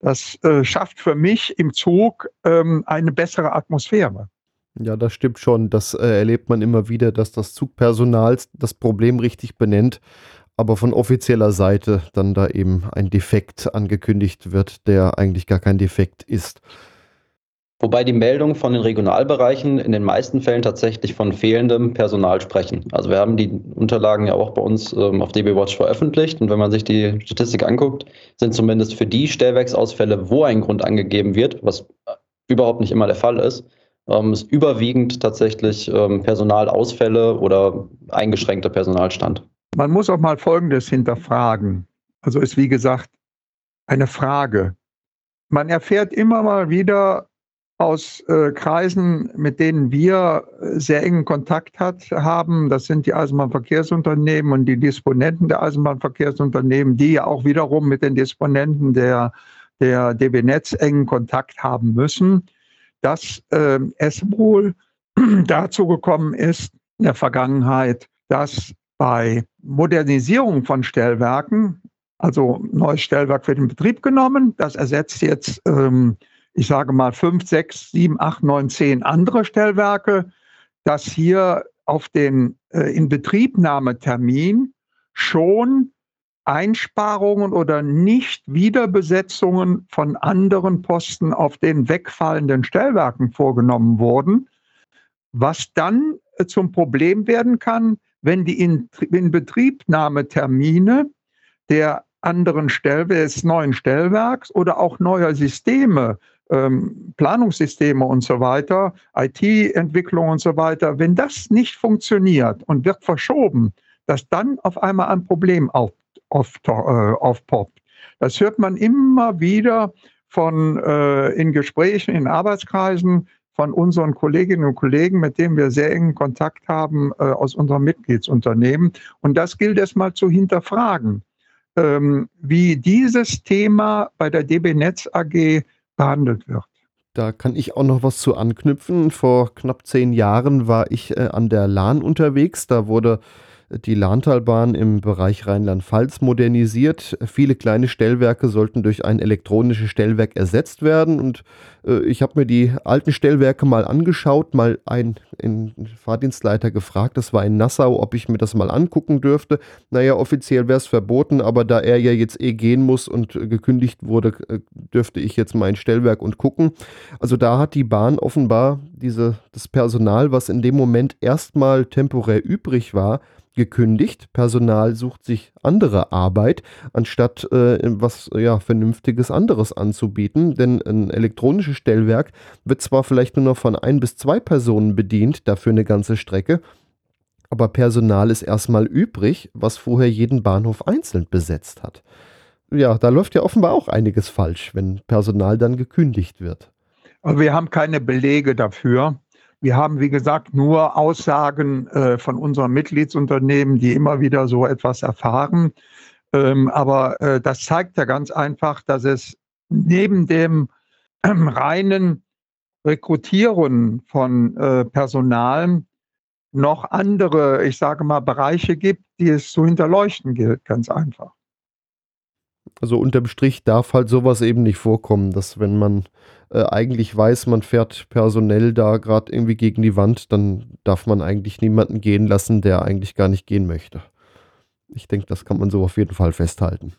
Das äh, schafft für mich im Zug ähm, eine bessere Atmosphäre. Ja, das stimmt schon. Das äh, erlebt man immer wieder, dass das Zugpersonal das Problem richtig benennt, aber von offizieller Seite dann da eben ein Defekt angekündigt wird, der eigentlich gar kein Defekt ist. Wobei die Meldungen von den Regionalbereichen in den meisten Fällen tatsächlich von fehlendem Personal sprechen. Also wir haben die Unterlagen ja auch bei uns ähm, auf DB Watch veröffentlicht und wenn man sich die Statistik anguckt, sind zumindest für die Stellwerksausfälle, wo ein Grund angegeben wird, was überhaupt nicht immer der Fall ist, ähm, ist überwiegend tatsächlich ähm, Personalausfälle oder eingeschränkter Personalstand. Man muss auch mal Folgendes hinterfragen. Also ist wie gesagt eine Frage. Man erfährt immer mal wieder aus äh, Kreisen, mit denen wir sehr engen Kontakt hat, haben. Das sind die Eisenbahnverkehrsunternehmen und die Disponenten der Eisenbahnverkehrsunternehmen, die ja auch wiederum mit den Disponenten der, der DB Netz engen Kontakt haben müssen dass äh, es wohl dazu gekommen ist in der Vergangenheit, dass bei Modernisierung von Stellwerken, also neues Stellwerk wird in Betrieb genommen, das ersetzt jetzt, ähm, ich sage mal, fünf, sechs, sieben, acht, neun, zehn andere Stellwerke, dass hier auf den äh, Inbetriebnahmetermin schon Einsparungen oder Nicht-Wiederbesetzungen von anderen Posten auf den wegfallenden Stellwerken vorgenommen wurden, was dann äh, zum Problem werden kann, wenn die Inbetriebnahmetermine der anderen Stell des neuen Stellwerks oder auch neuer Systeme, ähm, Planungssysteme und so weiter, IT-Entwicklung und so weiter, wenn das nicht funktioniert und wird verschoben, dass dann auf einmal ein Problem auf, auf, äh, aufpoppt. Das hört man immer wieder von äh, in Gesprächen, in Arbeitskreisen von unseren Kolleginnen und Kollegen, mit denen wir sehr engen Kontakt haben äh, aus unserem Mitgliedsunternehmen. Und das gilt es mal zu hinterfragen, ähm, wie dieses Thema bei der DB Netz AG behandelt wird. Da kann ich auch noch was zu anknüpfen. Vor knapp zehn Jahren war ich äh, an der Lahn unterwegs. Da wurde die Lahntalbahn im Bereich Rheinland-Pfalz modernisiert. Viele kleine Stellwerke sollten durch ein elektronisches Stellwerk ersetzt werden. Und äh, ich habe mir die alten Stellwerke mal angeschaut, mal einen, einen Fahrdienstleiter gefragt, das war in Nassau, ob ich mir das mal angucken dürfte. Naja, offiziell wäre es verboten, aber da er ja jetzt eh gehen muss und gekündigt wurde, äh, dürfte ich jetzt mein Stellwerk und gucken. Also da hat die Bahn offenbar diese, das Personal, was in dem Moment erstmal temporär übrig war, gekündigt. Personal sucht sich andere Arbeit, anstatt äh, was ja, Vernünftiges anderes anzubieten. Denn ein elektronisches Stellwerk wird zwar vielleicht nur noch von ein bis zwei Personen bedient, dafür eine ganze Strecke, aber Personal ist erstmal übrig, was vorher jeden Bahnhof einzeln besetzt hat. Ja, da läuft ja offenbar auch einiges falsch, wenn Personal dann gekündigt wird. Also wir haben keine Belege dafür. Wir haben, wie gesagt, nur Aussagen äh, von unseren Mitgliedsunternehmen, die immer wieder so etwas erfahren. Ähm, aber äh, das zeigt ja ganz einfach, dass es neben dem äh, reinen Rekrutieren von äh, Personal noch andere, ich sage mal, Bereiche gibt, die es zu hinterleuchten gilt, ganz einfach. Also unterm Strich darf halt sowas eben nicht vorkommen, dass wenn man äh, eigentlich weiß, man fährt personell da gerade irgendwie gegen die Wand, dann darf man eigentlich niemanden gehen lassen, der eigentlich gar nicht gehen möchte. Ich denke, das kann man so auf jeden Fall festhalten.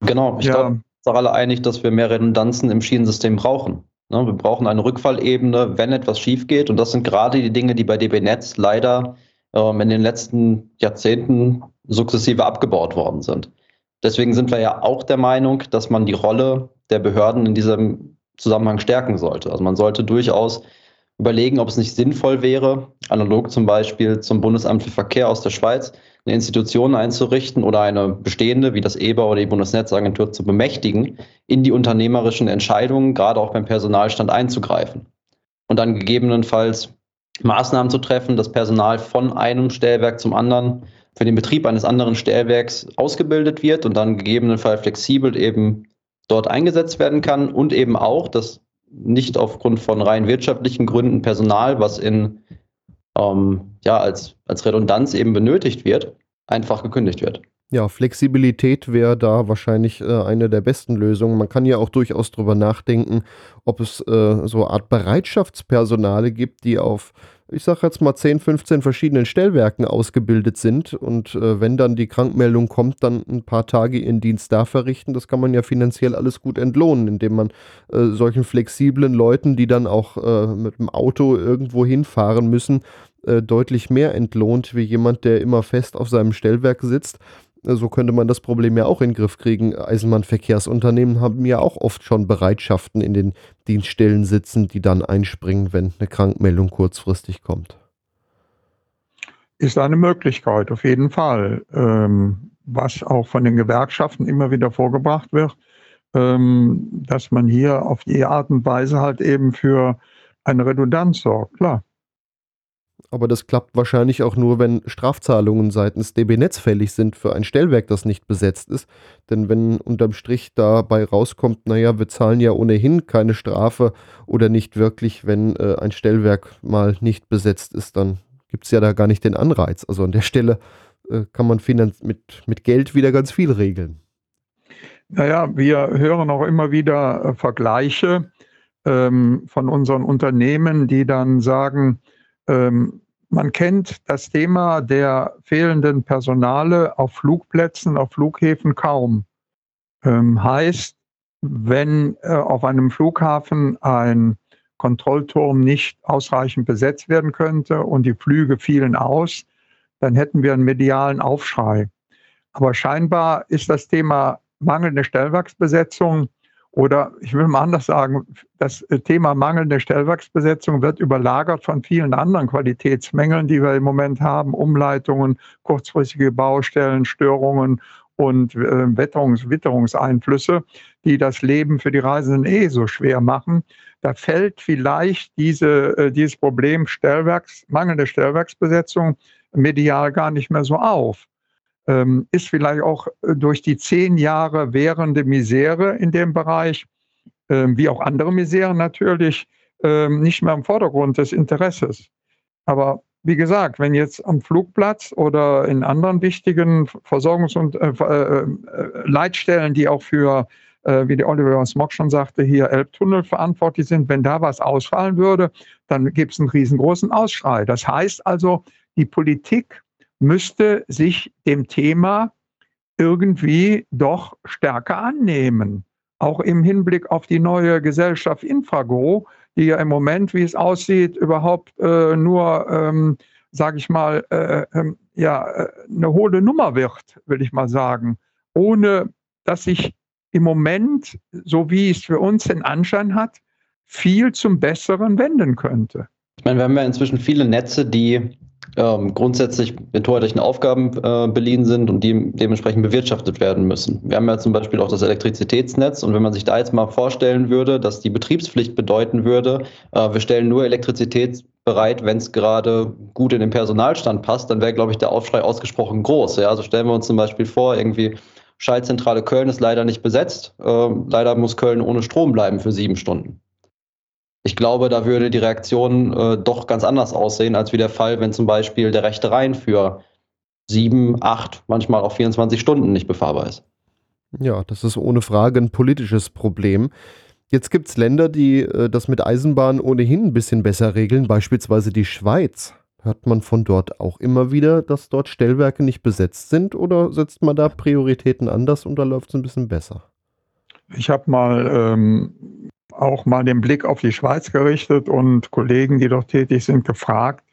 Genau, ich ja. glaube, wir sind auch alle einig, dass wir mehr Redundanzen im Schienensystem brauchen. Ne, wir brauchen eine Rückfallebene, wenn etwas schief geht. Und das sind gerade die Dinge, die bei DB Netz leider ähm, in den letzten Jahrzehnten sukzessive abgebaut worden sind. Deswegen sind wir ja auch der Meinung, dass man die Rolle der Behörden in diesem Zusammenhang stärken sollte. Also man sollte durchaus überlegen, ob es nicht sinnvoll wäre, analog zum Beispiel zum Bundesamt für Verkehr aus der Schweiz, eine Institution einzurichten oder eine bestehende, wie das EBA oder die Bundesnetzagentur, zu bemächtigen, in die unternehmerischen Entscheidungen, gerade auch beim Personalstand einzugreifen. Und dann gegebenenfalls Maßnahmen zu treffen, das Personal von einem Stellwerk zum anderen für den Betrieb eines anderen Stellwerks ausgebildet wird und dann gegebenenfalls flexibel eben dort eingesetzt werden kann und eben auch, dass nicht aufgrund von rein wirtschaftlichen Gründen Personal, was in ähm, ja als, als Redundanz eben benötigt wird, einfach gekündigt wird. Ja, Flexibilität wäre da wahrscheinlich äh, eine der besten Lösungen. Man kann ja auch durchaus darüber nachdenken, ob es äh, so eine Art Bereitschaftspersonale gibt, die auf ich sage jetzt mal 10, 15 verschiedenen Stellwerken ausgebildet sind und äh, wenn dann die Krankmeldung kommt, dann ein paar Tage ihren Dienst da verrichten. Das kann man ja finanziell alles gut entlohnen, indem man äh, solchen flexiblen Leuten, die dann auch äh, mit dem Auto irgendwo hinfahren müssen, äh, deutlich mehr entlohnt, wie jemand, der immer fest auf seinem Stellwerk sitzt so könnte man das Problem ja auch in den Griff kriegen. Eisenbahnverkehrsunternehmen haben ja auch oft schon Bereitschaften in den Dienststellen sitzen, die dann einspringen, wenn eine Krankmeldung kurzfristig kommt. Ist eine Möglichkeit, auf jeden Fall. Ähm, was auch von den Gewerkschaften immer wieder vorgebracht wird, ähm, dass man hier auf die Art und Weise halt eben für eine Redundanz sorgt, klar. Aber das klappt wahrscheinlich auch nur, wenn Strafzahlungen seitens DB Netz fällig sind für ein Stellwerk, das nicht besetzt ist. Denn wenn unterm Strich dabei rauskommt, naja, wir zahlen ja ohnehin keine Strafe oder nicht wirklich, wenn äh, ein Stellwerk mal nicht besetzt ist, dann gibt es ja da gar nicht den Anreiz. Also an der Stelle äh, kann man mit, mit Geld wieder ganz viel regeln. Naja, wir hören auch immer wieder äh, Vergleiche ähm, von unseren Unternehmen, die dann sagen, ähm, man kennt das Thema der fehlenden Personale auf Flugplätzen, auf Flughäfen kaum. Ähm, heißt, wenn äh, auf einem Flughafen ein Kontrollturm nicht ausreichend besetzt werden könnte und die Flüge fielen aus, dann hätten wir einen medialen Aufschrei. Aber scheinbar ist das Thema mangelnde Stellwerksbesetzung oder ich will mal anders sagen, das Thema mangelnde Stellwerksbesetzung wird überlagert von vielen anderen Qualitätsmängeln, die wir im Moment haben, Umleitungen, kurzfristige Baustellen, Störungen und äh, Wetterungs Witterungseinflüsse, die das Leben für die Reisenden eh so schwer machen. Da fällt vielleicht diese, äh, dieses Problem Stellwerks, mangelnde Stellwerksbesetzung medial gar nicht mehr so auf. Ähm, ist vielleicht auch äh, durch die zehn Jahre währende Misere in dem Bereich, äh, wie auch andere Miseren natürlich, äh, nicht mehr im Vordergrund des Interesses. Aber wie gesagt, wenn jetzt am Flugplatz oder in anderen wichtigen Versorgungs- und äh, äh, Leitstellen, die auch für, äh, wie der Oliver Smog schon sagte, hier Elbtunnel verantwortlich sind, wenn da was ausfallen würde, dann gibt es einen riesengroßen Ausschrei. Das heißt also, die Politik müsste sich dem Thema irgendwie doch stärker annehmen. Auch im Hinblick auf die neue Gesellschaft Infrago, die ja im Moment, wie es aussieht, überhaupt äh, nur, ähm, sage ich mal, äh, äh, ja, eine hohle Nummer wird, will ich mal sagen, ohne dass sich im Moment, so wie es für uns den Anschein hat, viel zum Besseren wenden könnte. Ich meine, wir haben ja inzwischen viele Netze, die ähm, grundsätzlich mit torheitlichen Aufgaben äh, beliehen sind und die dementsprechend bewirtschaftet werden müssen. Wir haben ja zum Beispiel auch das Elektrizitätsnetz und wenn man sich da jetzt mal vorstellen würde, dass die Betriebspflicht bedeuten würde, äh, wir stellen nur Elektrizität bereit, wenn es gerade gut in den Personalstand passt, dann wäre, glaube ich, der Aufschrei ausgesprochen groß. Ja? Also stellen wir uns zum Beispiel vor, irgendwie Schaltzentrale Köln ist leider nicht besetzt. Äh, leider muss Köln ohne Strom bleiben für sieben Stunden. Ich glaube, da würde die Reaktion äh, doch ganz anders aussehen, als wie der Fall, wenn zum Beispiel der rechte Rhein für sieben, acht, manchmal auch 24 Stunden nicht befahrbar ist. Ja, das ist ohne Frage ein politisches Problem. Jetzt gibt es Länder, die äh, das mit Eisenbahn ohnehin ein bisschen besser regeln, beispielsweise die Schweiz. Hört man von dort auch immer wieder, dass dort Stellwerke nicht besetzt sind oder setzt man da Prioritäten anders und da läuft es ein bisschen besser? Ich habe mal ähm, auch mal den Blick auf die Schweiz gerichtet und Kollegen, die dort tätig sind, gefragt.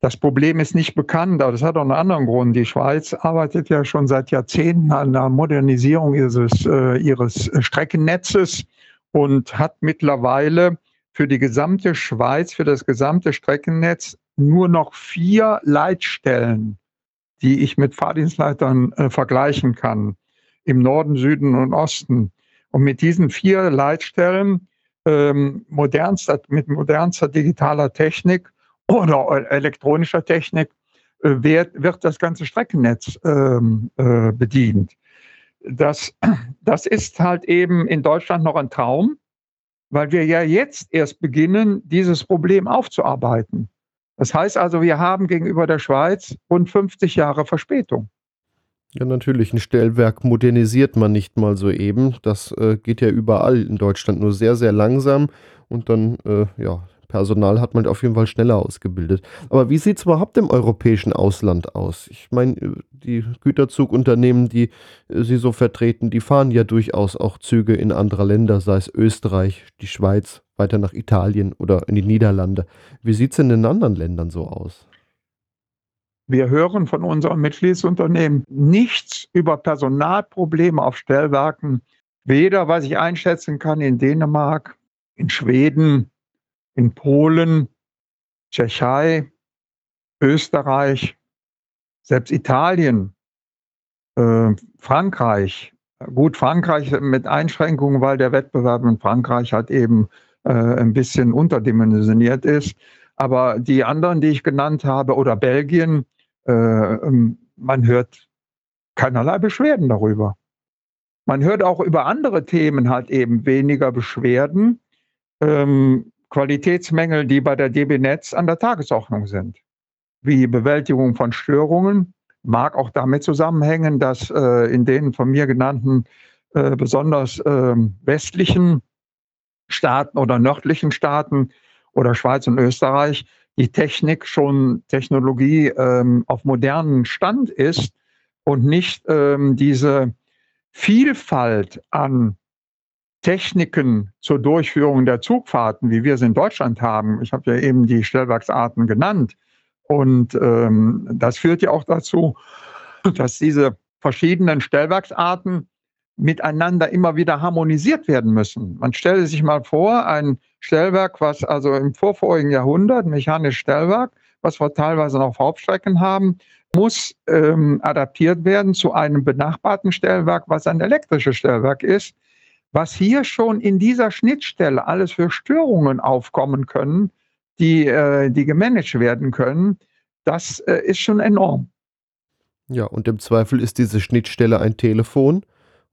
Das Problem ist nicht bekannt, aber das hat auch einen anderen Grund. Die Schweiz arbeitet ja schon seit Jahrzehnten an der Modernisierung ihres, äh, ihres Streckennetzes und hat mittlerweile für die gesamte Schweiz, für das gesamte Streckennetz nur noch vier Leitstellen, die ich mit Fahrdienstleitern äh, vergleichen kann, im Norden, Süden und Osten. Und mit diesen vier Leitstellen ähm, modernster, mit modernster digitaler Technik oder elektronischer Technik äh, wird, wird das ganze Streckennetz ähm, äh, bedient. Das, das ist halt eben in Deutschland noch ein Traum, weil wir ja jetzt erst beginnen, dieses Problem aufzuarbeiten. Das heißt also, wir haben gegenüber der Schweiz rund 50 Jahre Verspätung. Ja, natürlich. Ein Stellwerk modernisiert man nicht mal so eben. Das äh, geht ja überall in Deutschland nur sehr, sehr langsam. Und dann, äh, ja, Personal hat man auf jeden Fall schneller ausgebildet. Aber wie sieht es überhaupt im europäischen Ausland aus? Ich meine, äh, die Güterzugunternehmen, die äh, Sie so vertreten, die fahren ja durchaus auch Züge in andere Länder, sei es Österreich, die Schweiz, weiter nach Italien oder in die Niederlande. Wie sieht es in den anderen Ländern so aus? Wir hören von unseren Mitgliedsunternehmen nichts über Personalprobleme auf Stellwerken, weder was ich einschätzen kann in Dänemark, in Schweden, in Polen, Tschechei, Österreich, selbst Italien, äh, Frankreich. Gut, Frankreich mit Einschränkungen, weil der Wettbewerb in Frankreich halt eben äh, ein bisschen unterdimensioniert ist. Aber die anderen, die ich genannt habe, oder Belgien, man hört keinerlei Beschwerden darüber. Man hört auch über andere Themen halt eben weniger Beschwerden, ähm, Qualitätsmängel, die bei der DB Netz an der Tagesordnung sind, wie Bewältigung von Störungen, mag auch damit zusammenhängen, dass äh, in den von mir genannten äh, besonders äh, westlichen Staaten oder nördlichen Staaten oder Schweiz und Österreich die Technik schon Technologie ähm, auf modernen Stand ist und nicht ähm, diese Vielfalt an Techniken zur Durchführung der Zugfahrten, wie wir es in Deutschland haben. Ich habe ja eben die Stellwerksarten genannt. Und ähm, das führt ja auch dazu, dass diese verschiedenen Stellwerksarten miteinander immer wieder harmonisiert werden müssen. Man stelle sich mal vor, ein Stellwerk, was also im vorvorigen Jahrhundert, mechanisches Stellwerk, was wir teilweise noch auf Hauptstrecken haben, muss ähm, adaptiert werden zu einem benachbarten Stellwerk, was ein elektrisches Stellwerk ist. Was hier schon in dieser Schnittstelle alles für Störungen aufkommen können, die, äh, die gemanagt werden können, das äh, ist schon enorm. Ja, und im Zweifel ist diese Schnittstelle ein Telefon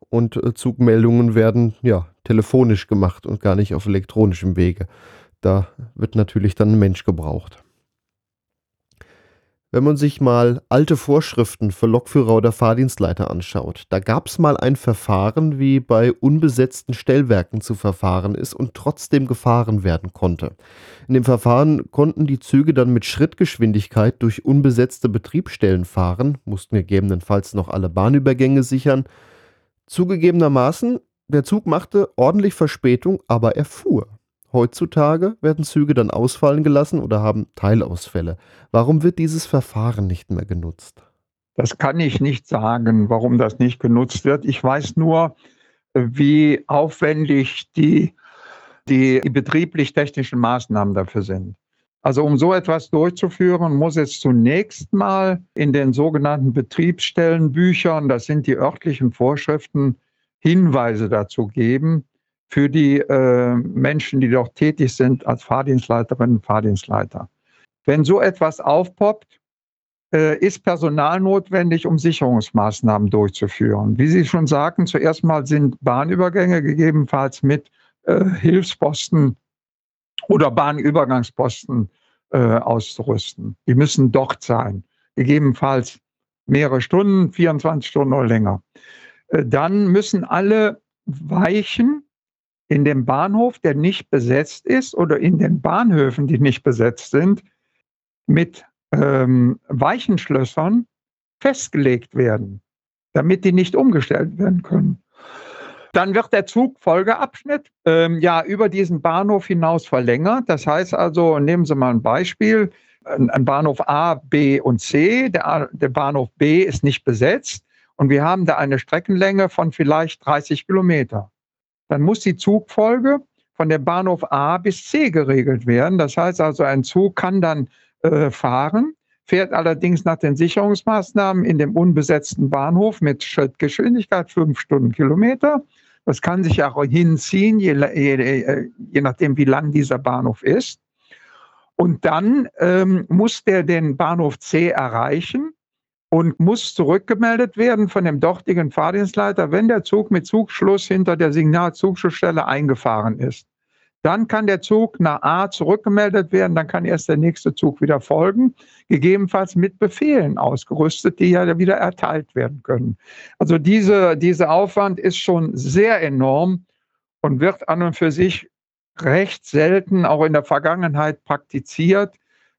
und äh, Zugmeldungen werden ja telefonisch gemacht und gar nicht auf elektronischem Wege. Da wird natürlich dann ein Mensch gebraucht. Wenn man sich mal alte Vorschriften für Lokführer oder Fahrdienstleiter anschaut, da gab es mal ein Verfahren, wie bei unbesetzten Stellwerken zu verfahren ist und trotzdem gefahren werden konnte. In dem Verfahren konnten die Züge dann mit Schrittgeschwindigkeit durch unbesetzte Betriebsstellen fahren, mussten gegebenenfalls noch alle Bahnübergänge sichern. Zugegebenermaßen, der Zug machte ordentlich Verspätung, aber er fuhr. Heutzutage werden Züge dann ausfallen gelassen oder haben Teilausfälle. Warum wird dieses Verfahren nicht mehr genutzt? Das kann ich nicht sagen, warum das nicht genutzt wird. Ich weiß nur, wie aufwendig die, die, die betrieblich-technischen Maßnahmen dafür sind. Also um so etwas durchzuführen, muss es zunächst mal in den sogenannten Betriebsstellenbüchern, das sind die örtlichen Vorschriften, Hinweise dazu geben, für die äh, Menschen, die dort tätig sind als Fahrdienstleiterinnen und Fahrdienstleiter. Wenn so etwas aufpoppt, äh, ist Personal notwendig, um Sicherungsmaßnahmen durchzuführen. Wie Sie schon sagten, zuerst mal sind Bahnübergänge gegebenenfalls mit äh, Hilfsposten oder Bahnübergangsposten äh, auszurüsten. Die müssen dort sein, gegebenenfalls mehrere Stunden, 24 Stunden oder länger. Äh, dann müssen alle Weichen in dem Bahnhof, der nicht besetzt ist, oder in den Bahnhöfen, die nicht besetzt sind, mit ähm, Weichenschlössern festgelegt werden, damit die nicht umgestellt werden können. Dann wird der Zugfolgeabschnitt ähm, ja über diesen Bahnhof hinaus verlängert. Das heißt also, nehmen Sie mal ein Beispiel, ein Bahnhof A, B und C. Der, der Bahnhof B ist nicht besetzt und wir haben da eine Streckenlänge von vielleicht 30 Kilometer dann muss die Zugfolge von dem Bahnhof A bis C geregelt werden. Das heißt also, ein Zug kann dann äh, fahren, fährt allerdings nach den Sicherungsmaßnahmen in dem unbesetzten Bahnhof mit Schrittgeschwindigkeit fünf Stundenkilometer. Das kann sich auch hinziehen, je, je, je nachdem, wie lang dieser Bahnhof ist. Und dann ähm, muss der den Bahnhof C erreichen und muss zurückgemeldet werden von dem dortigen Fahrdienstleiter, wenn der Zug mit Zugschluss hinter der Signalzugschlussstelle eingefahren ist. Dann kann der Zug nach A zurückgemeldet werden, dann kann erst der nächste Zug wieder folgen, gegebenenfalls mit Befehlen ausgerüstet, die ja wieder erteilt werden können. Also diese, dieser Aufwand ist schon sehr enorm und wird an und für sich recht selten auch in der Vergangenheit praktiziert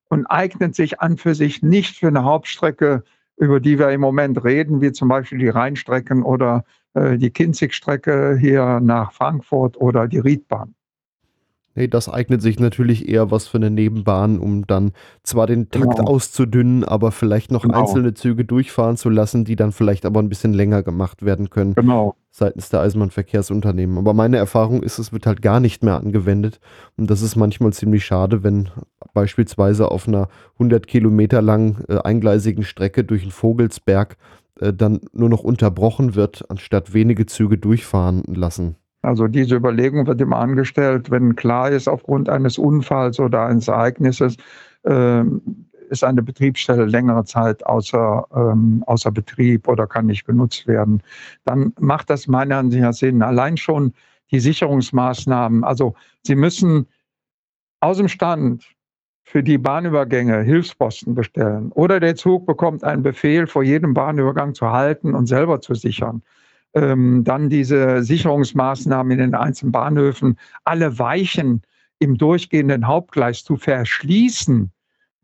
und eignet sich an für sich nicht für eine Hauptstrecke über die wir im Moment reden, wie zum Beispiel die Rheinstrecken oder äh, die Kinzigstrecke hier nach Frankfurt oder die Riedbahn. Nee, das eignet sich natürlich eher was für eine Nebenbahn, um dann zwar den Takt genau. auszudünnen, aber vielleicht noch genau. einzelne Züge durchfahren zu lassen, die dann vielleicht aber ein bisschen länger gemacht werden können. Genau. Seitens der Eisenbahnverkehrsunternehmen. Aber meine Erfahrung ist, es wird halt gar nicht mehr angewendet. Und das ist manchmal ziemlich schade, wenn beispielsweise auf einer 100 Kilometer langen äh, eingleisigen Strecke durch den Vogelsberg äh, dann nur noch unterbrochen wird, anstatt wenige Züge durchfahren lassen. Also diese Überlegung wird immer angestellt, wenn klar ist, aufgrund eines Unfalls oder eines Ereignisses äh, ist eine Betriebsstelle längere Zeit außer, ähm, außer Betrieb oder kann nicht genutzt werden, dann macht das meiner Ansicht nach Sinn. Allein schon die Sicherungsmaßnahmen, also Sie müssen aus dem Stand für die Bahnübergänge Hilfsposten bestellen oder der Zug bekommt einen Befehl, vor jedem Bahnübergang zu halten und selber zu sichern ähm, dann diese Sicherungsmaßnahmen in den einzelnen Bahnhöfen, alle Weichen im durchgehenden Hauptgleis zu verschließen,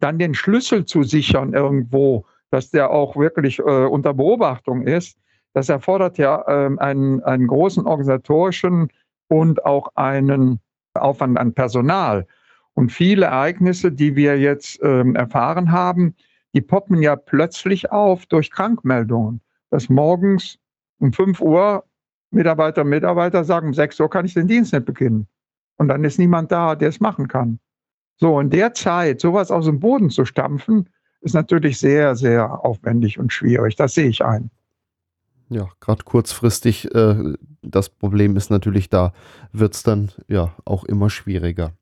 dann den Schlüssel zu sichern irgendwo, dass der auch wirklich äh, unter Beobachtung ist, das erfordert ja ähm, einen, einen großen organisatorischen und auch einen Aufwand an Personal. Und viele Ereignisse, die wir jetzt ähm, erfahren haben, die poppen ja plötzlich auf durch Krankmeldungen, dass morgens um 5 Uhr Mitarbeiter, Mitarbeiter sagen, um 6 Uhr kann ich den Dienst nicht beginnen. Und dann ist niemand da, der es machen kann. So, in der Zeit sowas aus dem Boden zu stampfen, ist natürlich sehr, sehr aufwendig und schwierig. Das sehe ich ein. Ja, gerade kurzfristig, äh, das Problem ist natürlich, da wird es dann ja auch immer schwieriger.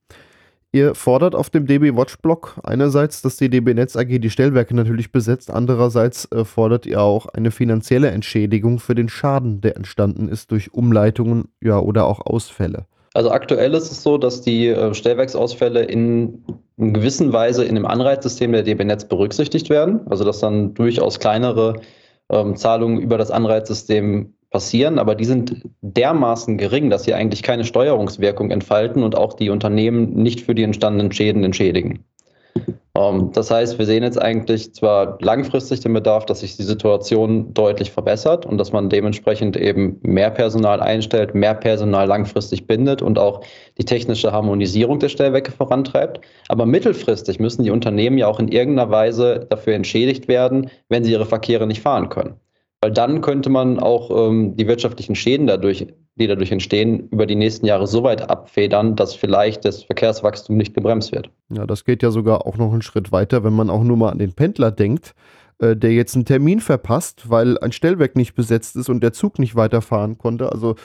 Ihr fordert auf dem DB Watch Blog einerseits, dass die DB Netz AG die Stellwerke natürlich besetzt, andererseits äh, fordert ihr auch eine finanzielle Entschädigung für den Schaden, der entstanden ist durch Umleitungen ja oder auch Ausfälle. Also aktuell ist es so, dass die äh, Stellwerksausfälle in, in gewisser Weise in dem Anreizsystem der DB Netz berücksichtigt werden. Also dass dann durchaus kleinere ähm, Zahlungen über das Anreizsystem passieren, aber die sind dermaßen gering, dass sie eigentlich keine Steuerungswirkung entfalten und auch die Unternehmen nicht für die entstandenen Schäden entschädigen. Ähm, das heißt, wir sehen jetzt eigentlich zwar langfristig den Bedarf, dass sich die Situation deutlich verbessert und dass man dementsprechend eben mehr Personal einstellt, mehr Personal langfristig bindet und auch die technische Harmonisierung der Stellwerke vorantreibt. Aber mittelfristig müssen die Unternehmen ja auch in irgendeiner Weise dafür entschädigt werden, wenn sie ihre Verkehre nicht fahren können. Weil dann könnte man auch ähm, die wirtschaftlichen Schäden dadurch, die dadurch entstehen, über die nächsten Jahre so weit abfedern, dass vielleicht das Verkehrswachstum nicht gebremst wird. Ja, das geht ja sogar auch noch einen Schritt weiter, wenn man auch nur mal an den Pendler denkt, äh, der jetzt einen Termin verpasst, weil ein Stellwerk nicht besetzt ist und der Zug nicht weiterfahren konnte. Also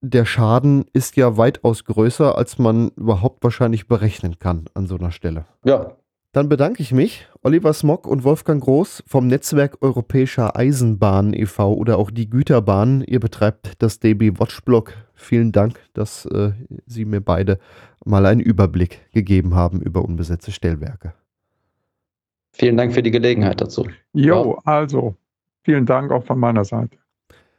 der Schaden ist ja weitaus größer, als man überhaupt wahrscheinlich berechnen kann an so einer Stelle. Ja, dann bedanke ich mich, Oliver Smock und Wolfgang Groß vom Netzwerk Europäischer Eisenbahn e.V. oder auch die Güterbahn. Ihr betreibt das DB Watchblog. Vielen Dank, dass äh, Sie mir beide mal einen Überblick gegeben haben über unbesetzte Stellwerke. Vielen Dank für die Gelegenheit dazu. Jo, ja. also vielen Dank auch von meiner Seite.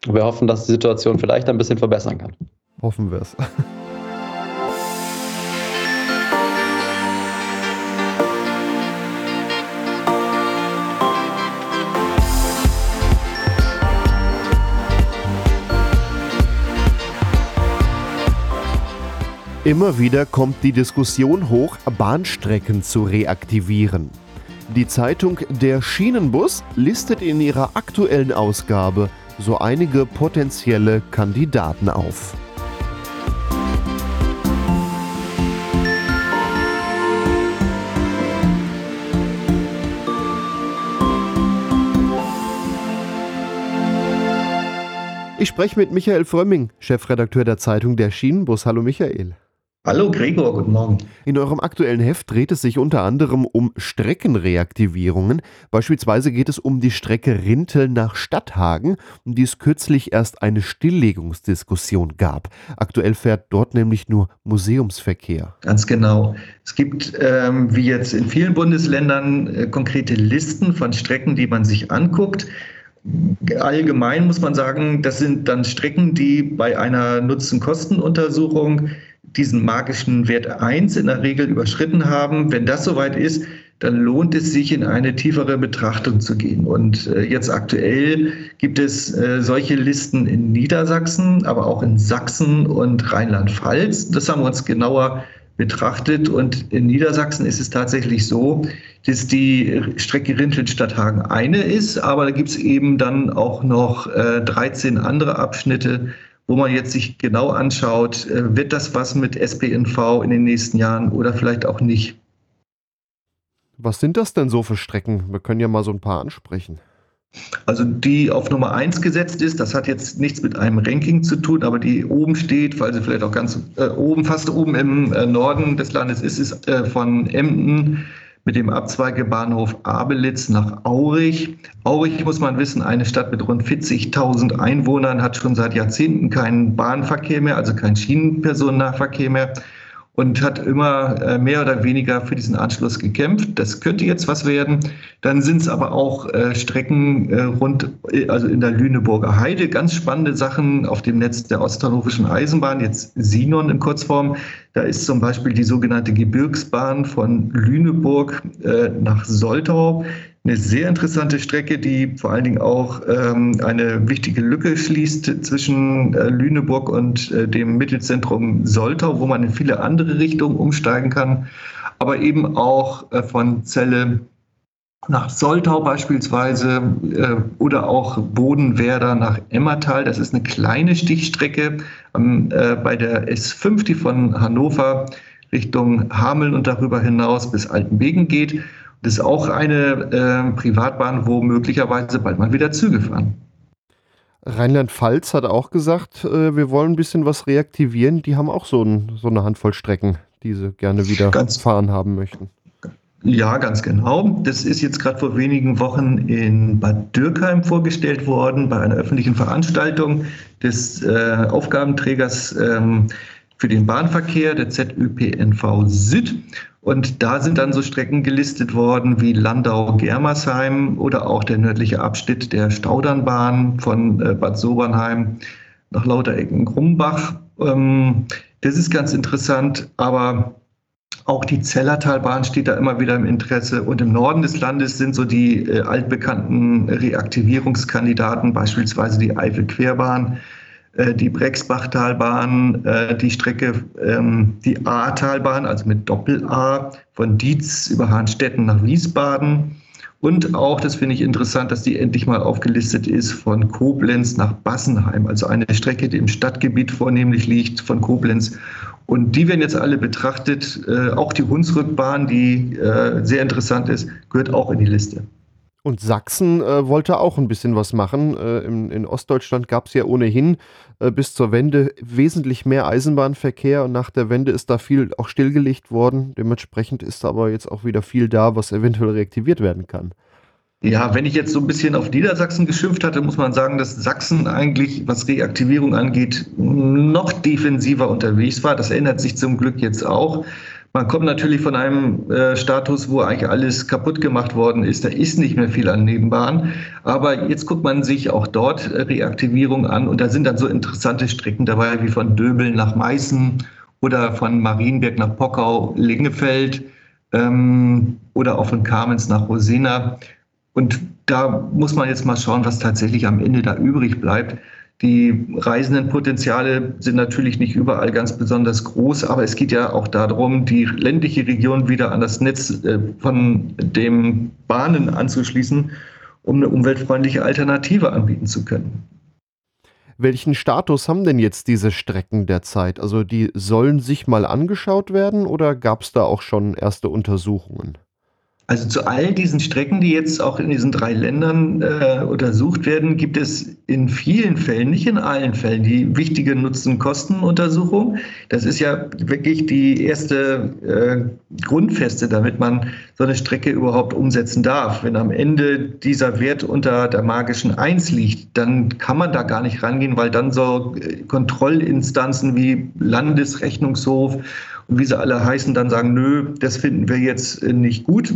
Wir hoffen, dass die Situation vielleicht ein bisschen verbessern kann. Hoffen wir es. Immer wieder kommt die Diskussion hoch, Bahnstrecken zu reaktivieren. Die Zeitung Der Schienenbus listet in ihrer aktuellen Ausgabe so einige potenzielle Kandidaten auf. Ich spreche mit Michael Frömming, Chefredakteur der Zeitung Der Schienenbus. Hallo Michael. Hallo Gregor, guten Morgen. In eurem aktuellen Heft dreht es sich unter anderem um Streckenreaktivierungen. Beispielsweise geht es um die Strecke Rintel nach Stadthagen, um die es kürzlich erst eine Stilllegungsdiskussion gab. Aktuell fährt dort nämlich nur Museumsverkehr. Ganz genau. Es gibt, ähm, wie jetzt in vielen Bundesländern, äh, konkrete Listen von Strecken, die man sich anguckt. Allgemein muss man sagen, das sind dann Strecken, die bei einer Nutzen-Kosten-Untersuchung diesen magischen Wert 1 in der Regel überschritten haben. Wenn das soweit ist, dann lohnt es sich, in eine tiefere Betrachtung zu gehen. Und äh, jetzt aktuell gibt es äh, solche Listen in Niedersachsen, aber auch in Sachsen und Rheinland-Pfalz. Das haben wir uns genauer betrachtet. Und in Niedersachsen ist es tatsächlich so, dass die Strecke Rinteln-Stadthagen eine ist, aber da gibt es eben dann auch noch äh, 13 andere Abschnitte, wo man jetzt sich genau anschaut, äh, wird das was mit SPNV in den nächsten Jahren oder vielleicht auch nicht. Was sind das denn so für Strecken? Wir können ja mal so ein paar ansprechen. Also die auf Nummer 1 gesetzt ist, das hat jetzt nichts mit einem Ranking zu tun, aber die oben steht, weil sie vielleicht auch ganz äh, oben, fast oben im äh, Norden des Landes ist, ist äh, von Emden mit dem Abzweigebahnhof Abelitz nach Aurich. Aurich muss man wissen, eine Stadt mit rund 40.000 Einwohnern hat schon seit Jahrzehnten keinen Bahnverkehr mehr, also keinen Schienenpersonennahverkehr mehr und hat immer äh, mehr oder weniger für diesen Anschluss gekämpft. Das könnte jetzt was werden. Dann sind es aber auch äh, Strecken äh, rund, also in der Lüneburger Heide, ganz spannende Sachen auf dem Netz der Osthannovischen Eisenbahn, jetzt Sinon in Kurzform. Da ist zum Beispiel die sogenannte Gebirgsbahn von Lüneburg nach Soltau. Eine sehr interessante Strecke, die vor allen Dingen auch ähm, eine wichtige Lücke schließt zwischen äh, Lüneburg und äh, dem Mittelzentrum Soltau, wo man in viele andere Richtungen umsteigen kann, aber eben auch äh, von Celle nach Soltau beispielsweise äh, oder auch Bodenwerder nach Emmertal. Das ist eine kleine Stichstrecke ähm, äh, bei der S5, die von Hannover Richtung Hameln und darüber hinaus bis Altenbeken geht. Das ist auch eine äh, Privatbahn, wo möglicherweise bald mal wieder Züge fahren. Rheinland-Pfalz hat auch gesagt, äh, wir wollen ein bisschen was reaktivieren. Die haben auch so, ein, so eine Handvoll Strecken, die sie gerne wieder Ganz fahren haben möchten. Ja, ganz genau. Das ist jetzt gerade vor wenigen Wochen in Bad Dürkheim vorgestellt worden bei einer öffentlichen Veranstaltung des äh, Aufgabenträgers ähm, für den Bahnverkehr, der ZÖPNV Süd. Und da sind dann so Strecken gelistet worden wie Landau-Germersheim oder auch der nördliche Abschnitt der Staudernbahn von äh, Bad Sobernheim nach Lauterecken-Grumbach. Ähm, das ist ganz interessant, aber auch die Zellertalbahn steht da immer wieder im Interesse. Und im Norden des Landes sind so die äh, altbekannten Reaktivierungskandidaten, beispielsweise die Eifel-Querbahn, die Brexbachtalbahn, äh, die Strecke, ähm, die A-Talbahn, also mit Doppel-A, von Dietz über Hahnstetten nach Wiesbaden. Und auch, das finde ich interessant, dass die endlich mal aufgelistet ist, von Koblenz nach Bassenheim, also eine Strecke, die im Stadtgebiet vornehmlich liegt, von Koblenz und die werden jetzt alle betrachtet. Äh, auch die Hunsrückbahn, die äh, sehr interessant ist, gehört auch in die Liste. Und Sachsen äh, wollte auch ein bisschen was machen. Äh, in, in, Ostdeutschland gab es ja ohnehin äh, bis zur Wende wesentlich mehr Eisenbahnverkehr und nach der Wende ist da viel auch stillgelegt worden. Dementsprechend ist aber jetzt auch wieder viel da, was eventuell reaktiviert werden kann. Ja, wenn ich jetzt so ein bisschen auf Niedersachsen geschimpft hatte, muss man sagen, dass Sachsen eigentlich, was Reaktivierung angeht, noch defensiver unterwegs war. Das ändert sich zum Glück jetzt auch. Man kommt natürlich von einem äh, Status, wo eigentlich alles kaputt gemacht worden ist. Da ist nicht mehr viel an Nebenbahn. Aber jetzt guckt man sich auch dort äh, Reaktivierung an und da sind dann so interessante Strecken dabei wie von Döbeln nach Meißen oder von Marienberg nach Pockau, Lingefeld ähm, oder auch von Kamenz nach Rosena. Und da muss man jetzt mal schauen, was tatsächlich am Ende da übrig bleibt. Die Reisendenpotenziale sind natürlich nicht überall ganz besonders groß, aber es geht ja auch darum, die ländliche Region wieder an das Netz äh, von den Bahnen anzuschließen, um eine umweltfreundliche Alternative anbieten zu können. Welchen Status haben denn jetzt diese Strecken derzeit? Also die sollen sich mal angeschaut werden oder gab es da auch schon erste Untersuchungen? Also zu all diesen Strecken, die jetzt auch in diesen drei Ländern äh, untersucht werden, gibt es in vielen Fällen, nicht in allen Fällen, die wichtige Nutzen-Kosten-Untersuchung. Das ist ja wirklich die erste äh, Grundfeste, damit man so eine Strecke überhaupt umsetzen darf. Wenn am Ende dieser Wert unter der magischen Eins liegt, dann kann man da gar nicht rangehen, weil dann so äh, Kontrollinstanzen wie Landesrechnungshof und wie sie alle heißen, dann sagen, nö, das finden wir jetzt äh, nicht gut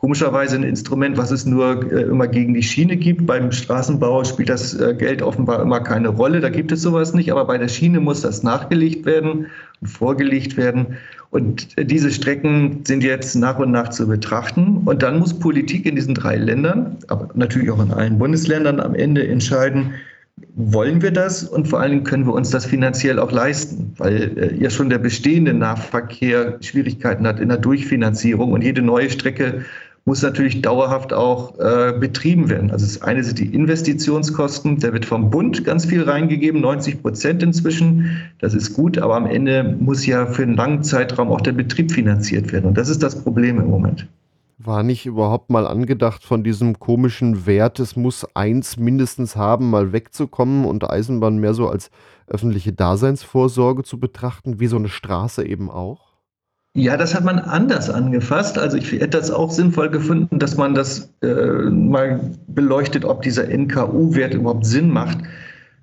komischerweise ein Instrument, was es nur äh, immer gegen die Schiene gibt. Beim Straßenbau spielt das äh, Geld offenbar immer keine Rolle. Da gibt es sowas nicht, aber bei der Schiene muss das nachgelegt werden und vorgelegt werden. Und äh, diese Strecken sind jetzt nach und nach zu betrachten. Und dann muss Politik in diesen drei Ländern, aber natürlich auch in allen Bundesländern am Ende entscheiden, wollen wir das und vor allen Dingen können wir uns das finanziell auch leisten, weil äh, ja schon der bestehende Nahverkehr Schwierigkeiten hat in der Durchfinanzierung und jede neue Strecke muss natürlich dauerhaft auch äh, betrieben werden. Also das eine sind die Investitionskosten, da wird vom Bund ganz viel reingegeben, 90 Prozent inzwischen. Das ist gut, aber am Ende muss ja für einen langen Zeitraum auch der Betrieb finanziert werden. Und das ist das Problem im Moment. War nicht überhaupt mal angedacht von diesem komischen Wert, es muss eins mindestens haben, mal wegzukommen und Eisenbahn mehr so als öffentliche Daseinsvorsorge zu betrachten, wie so eine Straße eben auch? Ja, das hat man anders angefasst. Also ich hätte das auch sinnvoll gefunden, dass man das äh, mal beleuchtet, ob dieser NKU-Wert überhaupt Sinn macht,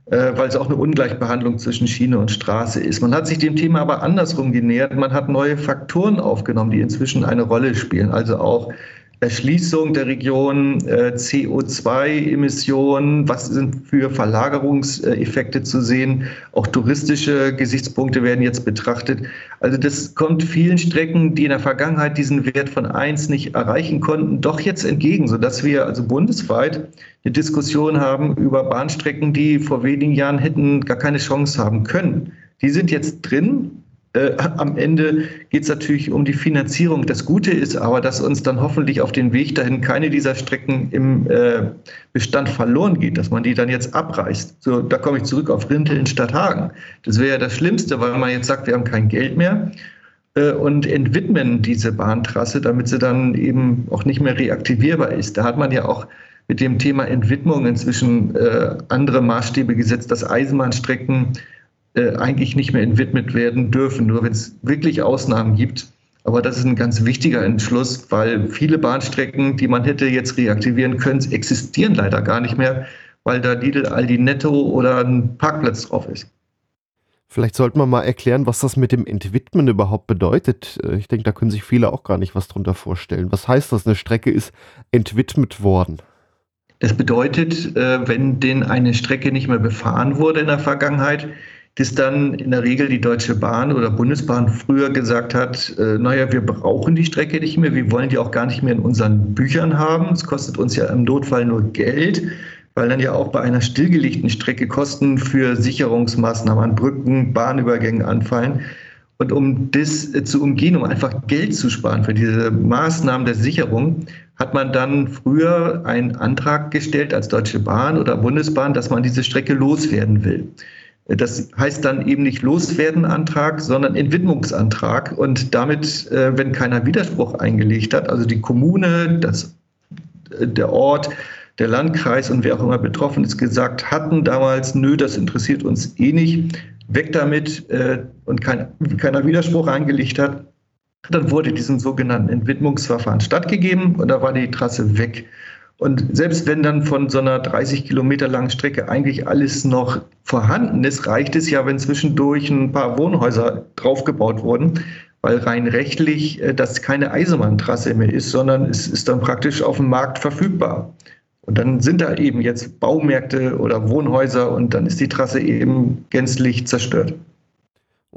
äh, weil es auch eine Ungleichbehandlung zwischen Schiene und Straße ist. Man hat sich dem Thema aber andersrum genähert. Man hat neue Faktoren aufgenommen, die inzwischen eine Rolle spielen. Also auch Erschließung der Region, äh, CO2-Emissionen, was sind für Verlagerungseffekte zu sehen. Auch touristische Gesichtspunkte werden jetzt betrachtet. Also das kommt vielen Strecken, die in der Vergangenheit diesen Wert von 1 nicht erreichen konnten, doch jetzt entgegen, sodass wir also bundesweit eine Diskussion haben über Bahnstrecken, die vor wenigen Jahren hätten gar keine Chance haben können. Die sind jetzt drin äh, am Ende geht es natürlich um die Finanzierung. Das Gute ist aber, dass uns dann hoffentlich auf den Weg dahin keine dieser Strecken im äh, Bestand verloren geht, dass man die dann jetzt abreißt. So, da komme ich zurück auf Rinteln statt Hagen. Das wäre ja das Schlimmste, weil man jetzt sagt, wir haben kein Geld mehr äh, und entwidmen diese Bahntrasse, damit sie dann eben auch nicht mehr reaktivierbar ist. Da hat man ja auch mit dem Thema Entwidmung inzwischen äh, andere Maßstäbe gesetzt, dass Eisenbahnstrecken äh, eigentlich nicht mehr entwidmet werden dürfen, nur wenn es wirklich Ausnahmen gibt. Aber das ist ein ganz wichtiger Entschluss, weil viele Bahnstrecken, die man hätte jetzt reaktivieren können, existieren leider gar nicht mehr, weil da Lidl, Aldi Netto oder ein Parkplatz drauf ist. Vielleicht sollte man mal erklären, was das mit dem Entwidmen überhaupt bedeutet. Äh, ich denke, da können sich viele auch gar nicht was drunter vorstellen. Was heißt das? Eine Strecke ist entwidmet worden. Das bedeutet, äh, wenn denn eine Strecke nicht mehr befahren wurde in der Vergangenheit, dass dann in der Regel die Deutsche Bahn oder Bundesbahn früher gesagt hat, äh, naja, wir brauchen die Strecke nicht mehr, wir wollen die auch gar nicht mehr in unseren Büchern haben. Es kostet uns ja im Notfall nur Geld, weil dann ja auch bei einer stillgelegten Strecke Kosten für Sicherungsmaßnahmen an Brücken, Bahnübergängen anfallen. Und um das äh, zu umgehen, um einfach Geld zu sparen für diese Maßnahmen der Sicherung, hat man dann früher einen Antrag gestellt als Deutsche Bahn oder Bundesbahn, dass man diese Strecke loswerden will. Das heißt dann eben nicht Loswerdenantrag, sondern Entwidmungsantrag. Und damit, äh, wenn keiner Widerspruch eingelegt hat, also die Kommune, das, äh, der Ort, der Landkreis und wer auch immer betroffen ist, gesagt hatten damals, nö, das interessiert uns eh nicht, weg damit äh, und kein, keiner Widerspruch eingelegt hat, dann wurde diesem sogenannten Entwidmungsverfahren stattgegeben und da war die Trasse weg. Und selbst wenn dann von so einer 30 Kilometer langen Strecke eigentlich alles noch vorhanden ist, reicht es ja, wenn zwischendurch ein paar Wohnhäuser draufgebaut wurden, weil rein rechtlich äh, das keine Eisenbahntrasse mehr ist, sondern es ist dann praktisch auf dem Markt verfügbar. Und dann sind da eben jetzt Baumärkte oder Wohnhäuser und dann ist die Trasse eben gänzlich zerstört.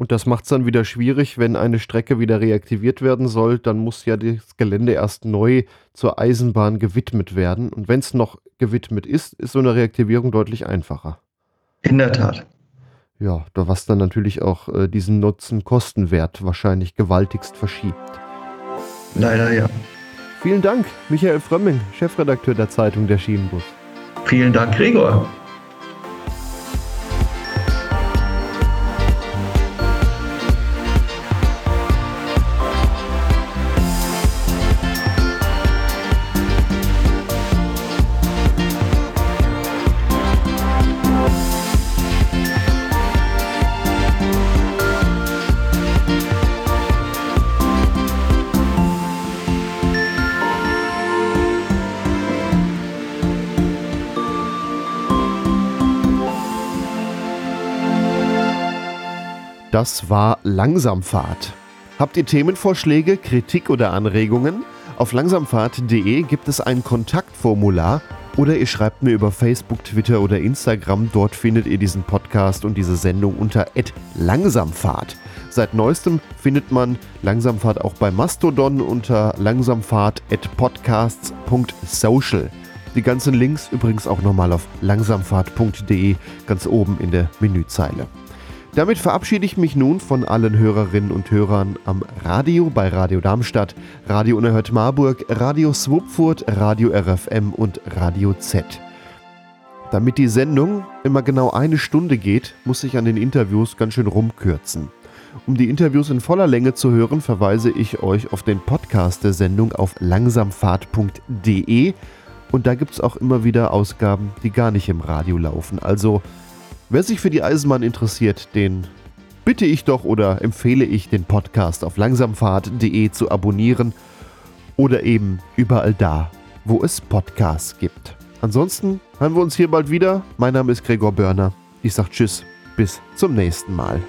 Und das macht es dann wieder schwierig, wenn eine Strecke wieder reaktiviert werden soll, dann muss ja das Gelände erst neu zur Eisenbahn gewidmet werden. Und wenn es noch gewidmet ist, ist so eine Reaktivierung deutlich einfacher. In der Tat. Ja, was dann natürlich auch äh, diesen Nutzen-Kostenwert wahrscheinlich gewaltigst verschiebt. Leider ja. Vielen Dank, Michael Frömming, Chefredakteur der Zeitung Der Schienenbus. Vielen Dank, Gregor. Das war Langsamfahrt. Habt ihr Themenvorschläge, Kritik oder Anregungen? Auf langsamfahrt.de gibt es ein Kontaktformular oder ihr schreibt mir über Facebook, Twitter oder Instagram. Dort findet ihr diesen Podcast und diese Sendung unter Langsamfahrt. Seit neuestem findet man Langsamfahrt auch bei Mastodon unter langsamfahrt.podcasts.social. Die ganzen Links übrigens auch nochmal auf langsamfahrt.de ganz oben in der Menüzeile. Damit verabschiede ich mich nun von allen Hörerinnen und Hörern am Radio bei Radio Darmstadt, Radio Unerhört Marburg, Radio Swupfurt, Radio RFM und Radio Z. Damit die Sendung immer genau eine Stunde geht, muss ich an den Interviews ganz schön rumkürzen. Um die Interviews in voller Länge zu hören, verweise ich euch auf den Podcast der Sendung auf langsamfahrt.de und da gibt es auch immer wieder Ausgaben, die gar nicht im Radio laufen. Also Wer sich für die Eisenbahn interessiert, den bitte ich doch oder empfehle ich, den Podcast auf langsamfahrt.de zu abonnieren oder eben überall da, wo es Podcasts gibt. Ansonsten hören wir uns hier bald wieder. Mein Name ist Gregor Börner. Ich sage Tschüss, bis zum nächsten Mal.